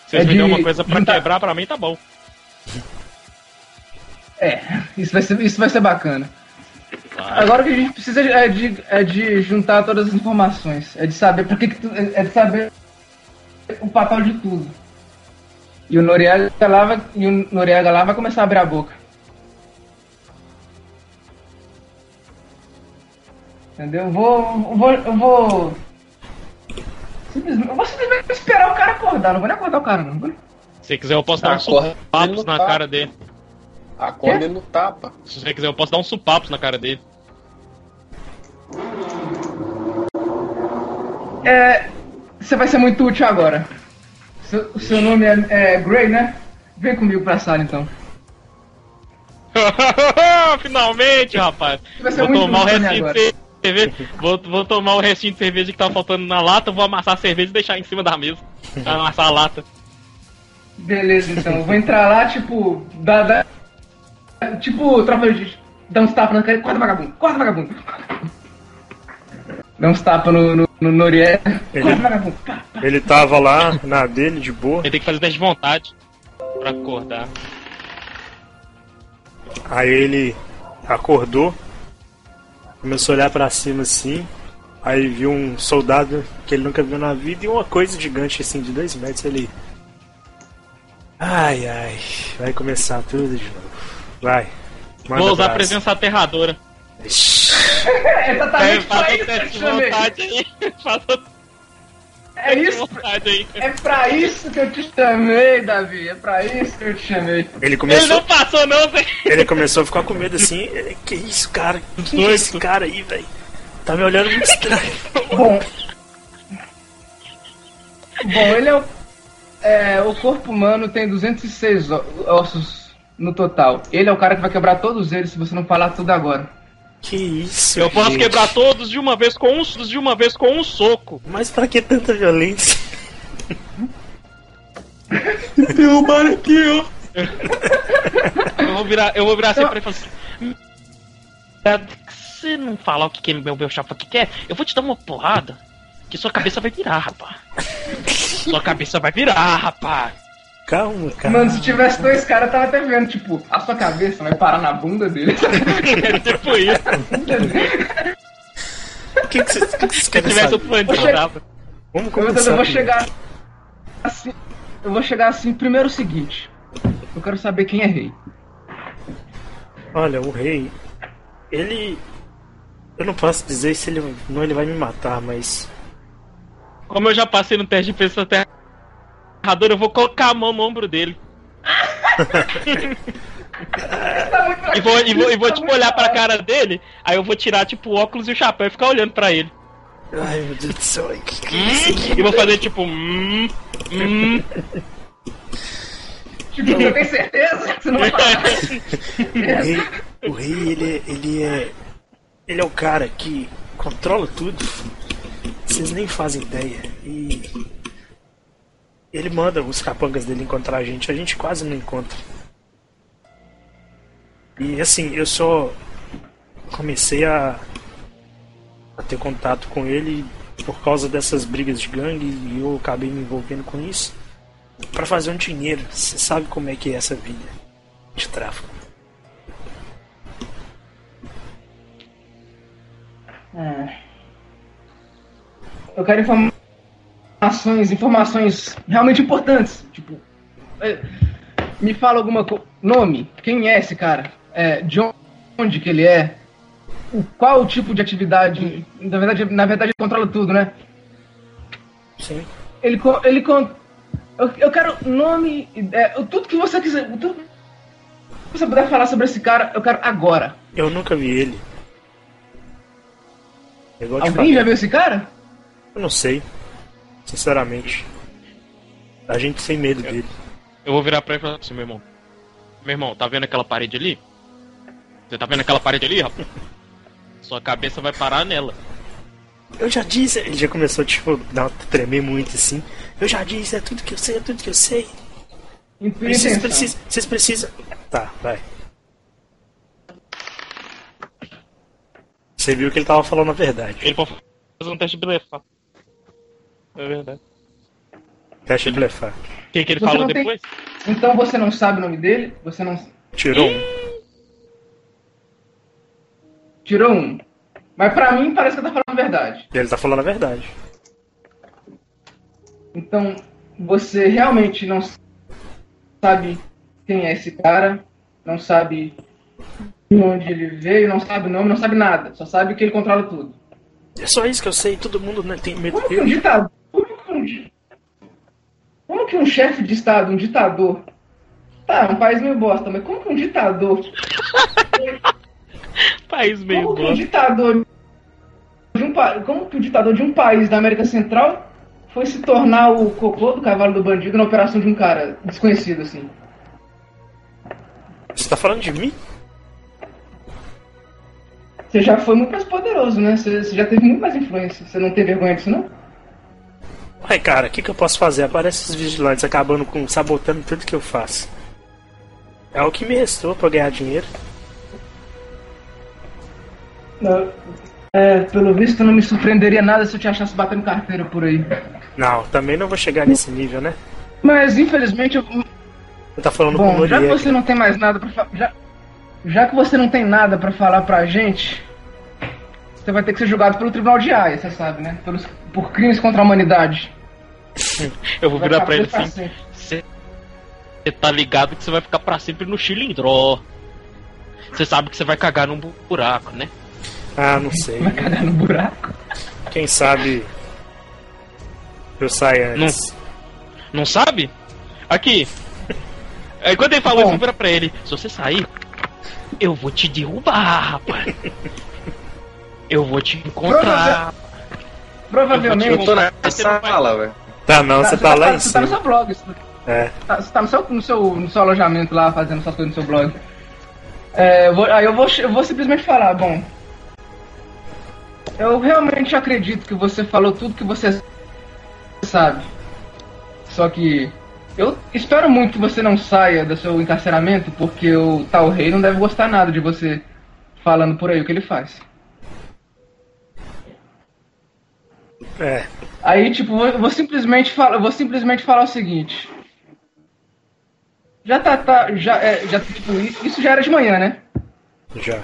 Vocês É me de uma coisa pra juntar- quebrar, pra mim tá bom. É, isso vai ser, isso vai ser bacana. Agora o que a gente precisa é de, é de juntar todas as informações. É de saber por que, que tu, é de saber o papel de tudo. E o Noriega lá vai, e o Noriega lá vai começar a abrir a boca. Entendeu? Eu vou. Eu vou. Eu vou. Simplesmente, eu vou simplesmente esperar o cara acordar. Não vou nem acordar o cara, não. Se quiser, eu posso dar um Acorda supapos ele na no cara tapa. dele. Acorda ele no tapa. Se você quiser, eu posso dar um supapos na cara dele. É. Você vai ser muito útil agora. Seu, seu nome é, é Gray, né? Vem comigo pra sala então. Finalmente, rapaz. Vai ser Vou muito tomar o agora. Cerveja. Vou, vou tomar o restinho de cerveja que tava faltando na lata, vou amassar a cerveja e deixar em cima da mesa. Pra amassar a lata. Beleza, então. Eu vou entrar lá, tipo. Dá, dá, tipo, tropa de. Dá uns tapas na cara. Corta vagabundo, corta vagabundo. Dá uns tapas no, no, no Noriega. Ele- Corta vagabundo. Pá, pá. Ele tava lá na dele, de boa. Ele tem que fazer teste de vontade pra acordar. Aí ele acordou, começou a olhar pra cima assim. Aí viu um soldado que ele nunca viu na vida e uma coisa gigante assim de dois metros. Ele. Ai ai, vai começar tudo de novo. Vai. manda Vou usar a presença aterradora. Ixi, É exatamente pra isso que eu teste te de chamei. vontade aí. Faz o É isso. É pra isso que eu te chamei, Davi. É pra isso que eu te chamei. Ele Ele começou, não passou, não, Zé. ele começou a ficar com medo assim. ele, Que isso, cara? Quem é esse cara aí, velho? Tá me olhando muito estranho. Bom. Bom, ele é o. É, o corpo humano tem 206 ó- ossos no total. Ele é o cara que vai quebrar todos eles se você não falar tudo agora. Que isso? Eu posso gente? quebrar todos de uma vez com um, de uma vez com um soco. Mas pra que tanta violência? Derrubaram aqui, ó. Eu vou virar, eu vou virar assim Então- pra ele e falar assim. "Hum, Se você não falar o que, que meu, meu chapa aqui quer, eu vou te dar uma porrada. Que sua cabeça vai virar, rapaz. Sua cabeça vai virar, rapaz. Calma, calma. Mano, se tivesse dois caras, eu tava até vendo, tipo, a sua cabeça vai parar na bunda dele. Tipo isso. O que, que, vocês, que que vocês Se querem tivesse o saber? plano de Oxe. tava. Vamos começar. eu vou chegar assim. Eu vou chegar assim, primeiro o seguinte. Eu quero saber quem é rei. Olha, o rei, ele. Eu não posso dizer se ele não ele vai me matar, mas Como eu já passei no teste de defesa aterrador, eu vou colocar a mão no ombro dele. E vou, e vou, e vou tipo, olhar pra cara dele, aí eu vou tirar tipo o óculos e o chapéu e ficar olhando pra ele. ai meu Deus do céu, que, que Hum, e vou fazer tipo. Hum, hum. Tipo, você tem certeza que você não vai o rei, o rei ele, é- ele é ele é o cara que controla tudo. Vocês nem fazem ideia. E ele manda os capangas dele encontrar a gente, a gente quase não encontra. E assim, eu só comecei a, a ter contato com ele por causa dessas brigas de gangue e eu acabei me envolvendo com isso Pra fazer um dinheiro. Você sabe como é que é essa vida de tráfico. É. Eu quero informações, informações realmente importantes. Tipo, é, me fala alguma coisa. Nome? Quem é esse cara? É, de onde que ele é? O, qual o tipo de atividade? Na verdade, na verdade, ele controla tudo, né? Sim. Ele, ele con- eu, eu quero nome, é, tudo que você quiser, tudo que você puder falar sobre esse cara, eu quero agora. Eu nunca vi ele. É Alguém já viu esse cara? Eu não sei. Sinceramente. A gente tem medo dele. Eu vou virar pra ele e falar assim, meu irmão. Meu irmão, tá vendo aquela parede ali? Você tá vendo aquela parede ali, rapaz? Sua cabeça vai parar nela. Eu já disse. Ele já começou, tipo, a tremer muito assim. Eu já disse, é tudo que eu sei, é tudo que eu sei. Vocês precisam. Vocês precisam. Tá, vai. Você viu que ele tava falando a verdade. Ele pode fazer um teste de blefar. É verdade. Teste de blefar. O que, que ele Você falou não tem- depois? Então você não sabe o nome dele? Você não Tirou um. tirou um. Mas pra mim parece que eu tá falando a verdade. Ele tá falando a verdade. Então você realmente não sabe quem é esse cara, não sabe de onde ele veio, não sabe o nome, não sabe nada. Só sabe que ele controla tudo. É só isso que eu sei, todo mundo né, tem medo Como que um dele. ditador. Como que um, como que um chefe de estado, um ditador. Tá, um país meio bosta, mas como que um ditador. País meio Como que um bosta. ditador. De um, como que o ditador de um país da América Central foi se tornar o cocô do cavalo do bandido na operação de um cara desconhecido, assim? Você tá falando de mim? Você já foi muito mais poderoso, né? Você, você já teve muito mais influência. Você não tem vergonha disso, não? Ai, cara, o que, que eu posso fazer? Aparece os vigilantes acabando com. sabotando tudo que eu faço. É o que me restou pra ganhar dinheiro. Não. É, pelo visto não me surpreenderia nada se eu te achasse batendo carteira por aí. Não, também não vou chegar nesse nível, né? Mas infelizmente eu, Você tá falando com o Bom, já que você não tem mais nada pra falar. Já, já que você não tem nada pra falar pra gente, você vai ter que ser julgado pelo Tribunal de Haia, você sabe, né? Pelos, por crimes contra a humanidade. Eu vou virar pra ele assim. Você tá ligado que você vai ficar pra sempre no chilindró. Você sabe que você vai cagar num buraco, né? Ah, não sei. Vai cagar no buraco. Quem sabe. Eu saio antes. Não sabe? Aqui. Aí quando ele falou Bom. isso, eu vira pra ele. Se você sair, eu vou te derrubar, rapaz. Eu vou te encontrar. Provavelmente. Eu tô na sala, velho. Tá, não, você tá lá em Você tá no cima. seu blog. Você É. tá, você tá no, seu, no, seu, no seu alojamento lá, fazendo suas coisas no seu blog. É, eu vou- aí eu vou, eu vou simplesmente falar, bom. Eu realmente acredito que você falou tudo que você sabe. Só que Eu espero muito que você não saia do seu encarceramento, porque o tal rei não deve gostar nada de você falando por aí o que ele faz. É, Aí, tipo, eu vou simplesmente falar, vou simplesmente falar o seguinte. Já tá, tá já, é, já, tipo, isso já era de manhã, né? já.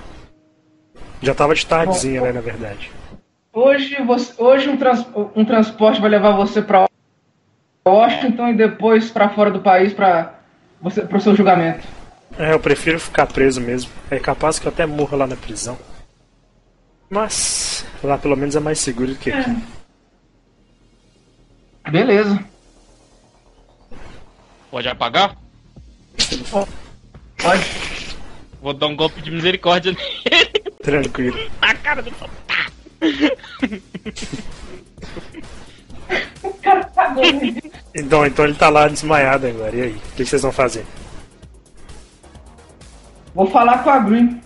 Já tava de tardezinha, né, na verdade. Hoje, você, hoje um, trans, um transporte vai levar você pra Washington e depois pra fora do país pra você, pro seu julgamento. É, eu prefiro ficar preso mesmo. É capaz que eu até morra lá na prisão. Mas lá pelo menos é mais seguro do que aqui. Beleza. Pode apagar? Pode. Vou dar um golpe de misericórdia nele. Tranquilo. Na cara do O cara cagou em mim. Então, então ele tá lá desmaiado agora. E aí? O que vocês vão fazer? Vou falar com a Green.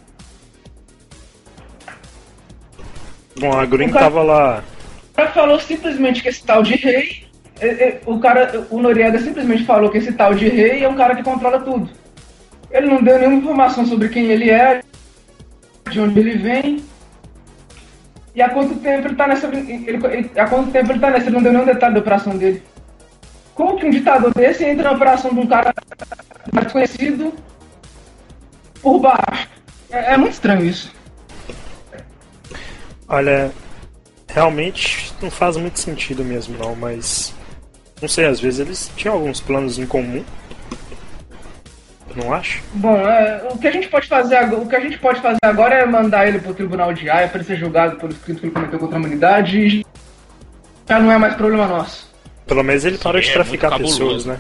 Bom, a Green O cara- tava lá. O cara falou simplesmente que esse tal de rei. É- é- O cara, o Noriega simplesmente falou que esse tal de rei é um cara que controla tudo. Ele não deu nenhuma informação sobre quem ele é, de onde ele vem. E há quanto tempo ele tá nessa. Ele, há quanto tempo ele tá nessa? Ele não deu nenhum detalhe da operação dele. Como que um ditador desse entra na operação de um cara mais conhecido por baixo? É, é muito estranho isso. Olha, realmente não faz muito sentido mesmo não, mas não sei, às vezes eles tinham alguns planos em comum. Não acho? Bom, é, o que a gente pode fazer agora, o que a gente pode fazer agora é mandar ele pro tribunal de Haia para ele ser julgado pelos crimes que ele cometeu contra a humanidade e já não é mais problema nosso. Pelo menos ele parou de é traficar muito pessoas, né?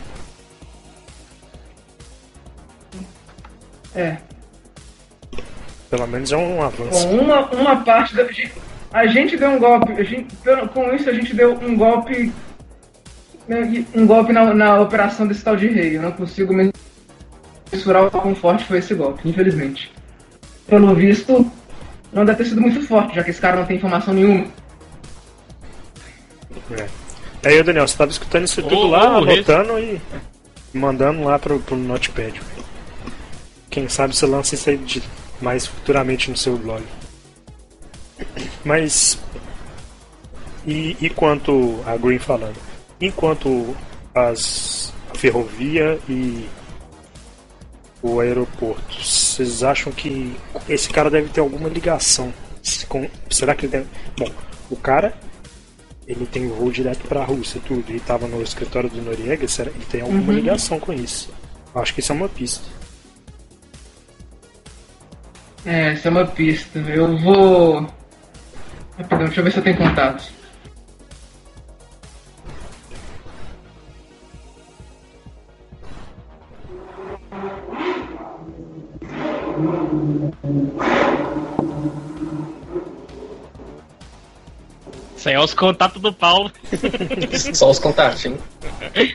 É. Pelo menos é um avanço. Bom, uma, uma parte da a gente deu um golpe, a gente, com isso a gente deu um golpe um golpe na, na operação desse tal de rei. Eu não consigo mensurar o quão forte foi esse golpe, infelizmente. Pelo visto, não deve ter sido muito forte, já que esse cara não tem informação nenhuma. É. Aí, Daniel, você tava escutando isso tudo Ô, lá, ô, anotando e mandando lá pro, pro Notepad. Quem sabe você lança isso aí de- mais futuramente no seu blog. Mas. E, e quanto a Green falando? Enquanto as a ferrovia e o aeroporto, vocês acham que esse cara deve ter alguma ligação? Com- será que ele deve. Bom, o cara ele tem voo direto pra Rússia, tudo. Ele tava no escritório do Noriega, será ele tem alguma ligação com isso? Acho que isso é uma pista. É, essa é uma pista. Eu vou. Rapidão, deixa eu ver se eu tenho contatos. Isso aí é os contatos do Paulo. Só os contatinhos.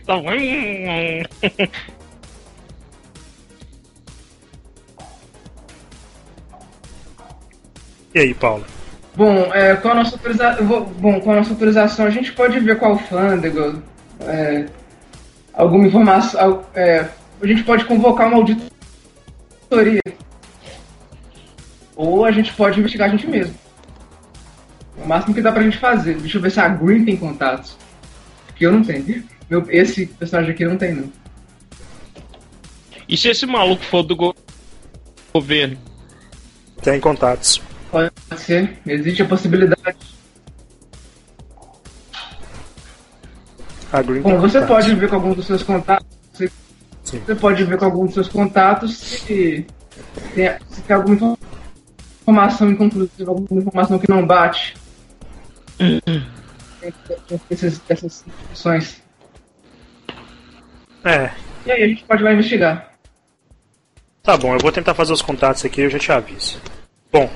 Só- E aí, Paulo? Bom, é, com a nossa autorização, bom, com a nossa autorização a gente pode ver com a alfândega é, alguma informação. é, a gente pode convocar uma auditoria. Ou a gente pode investigar a gente mesmo. O máximo que dá pra gente fazer. Deixa eu ver se a Green tem contatos. Porque eu não tenho. Meu, esse personagem aqui não tem, não. E se esse maluco for do go- governo? Tem contatos. Pode ser. Existe a possibilidade. A Green Bom, tem você contatos. pode ver com algum dos seus contatos. Você, você pode ver com algum dos seus contatos se tem, se tem alguma informação inconclusiva, alguma informação que não bate. Entre esses- essas instituições. É, E aí a gente pode lá investigar. tá bom, eu vou tentar fazer os contatos aqui e eu já te aviso. Bom,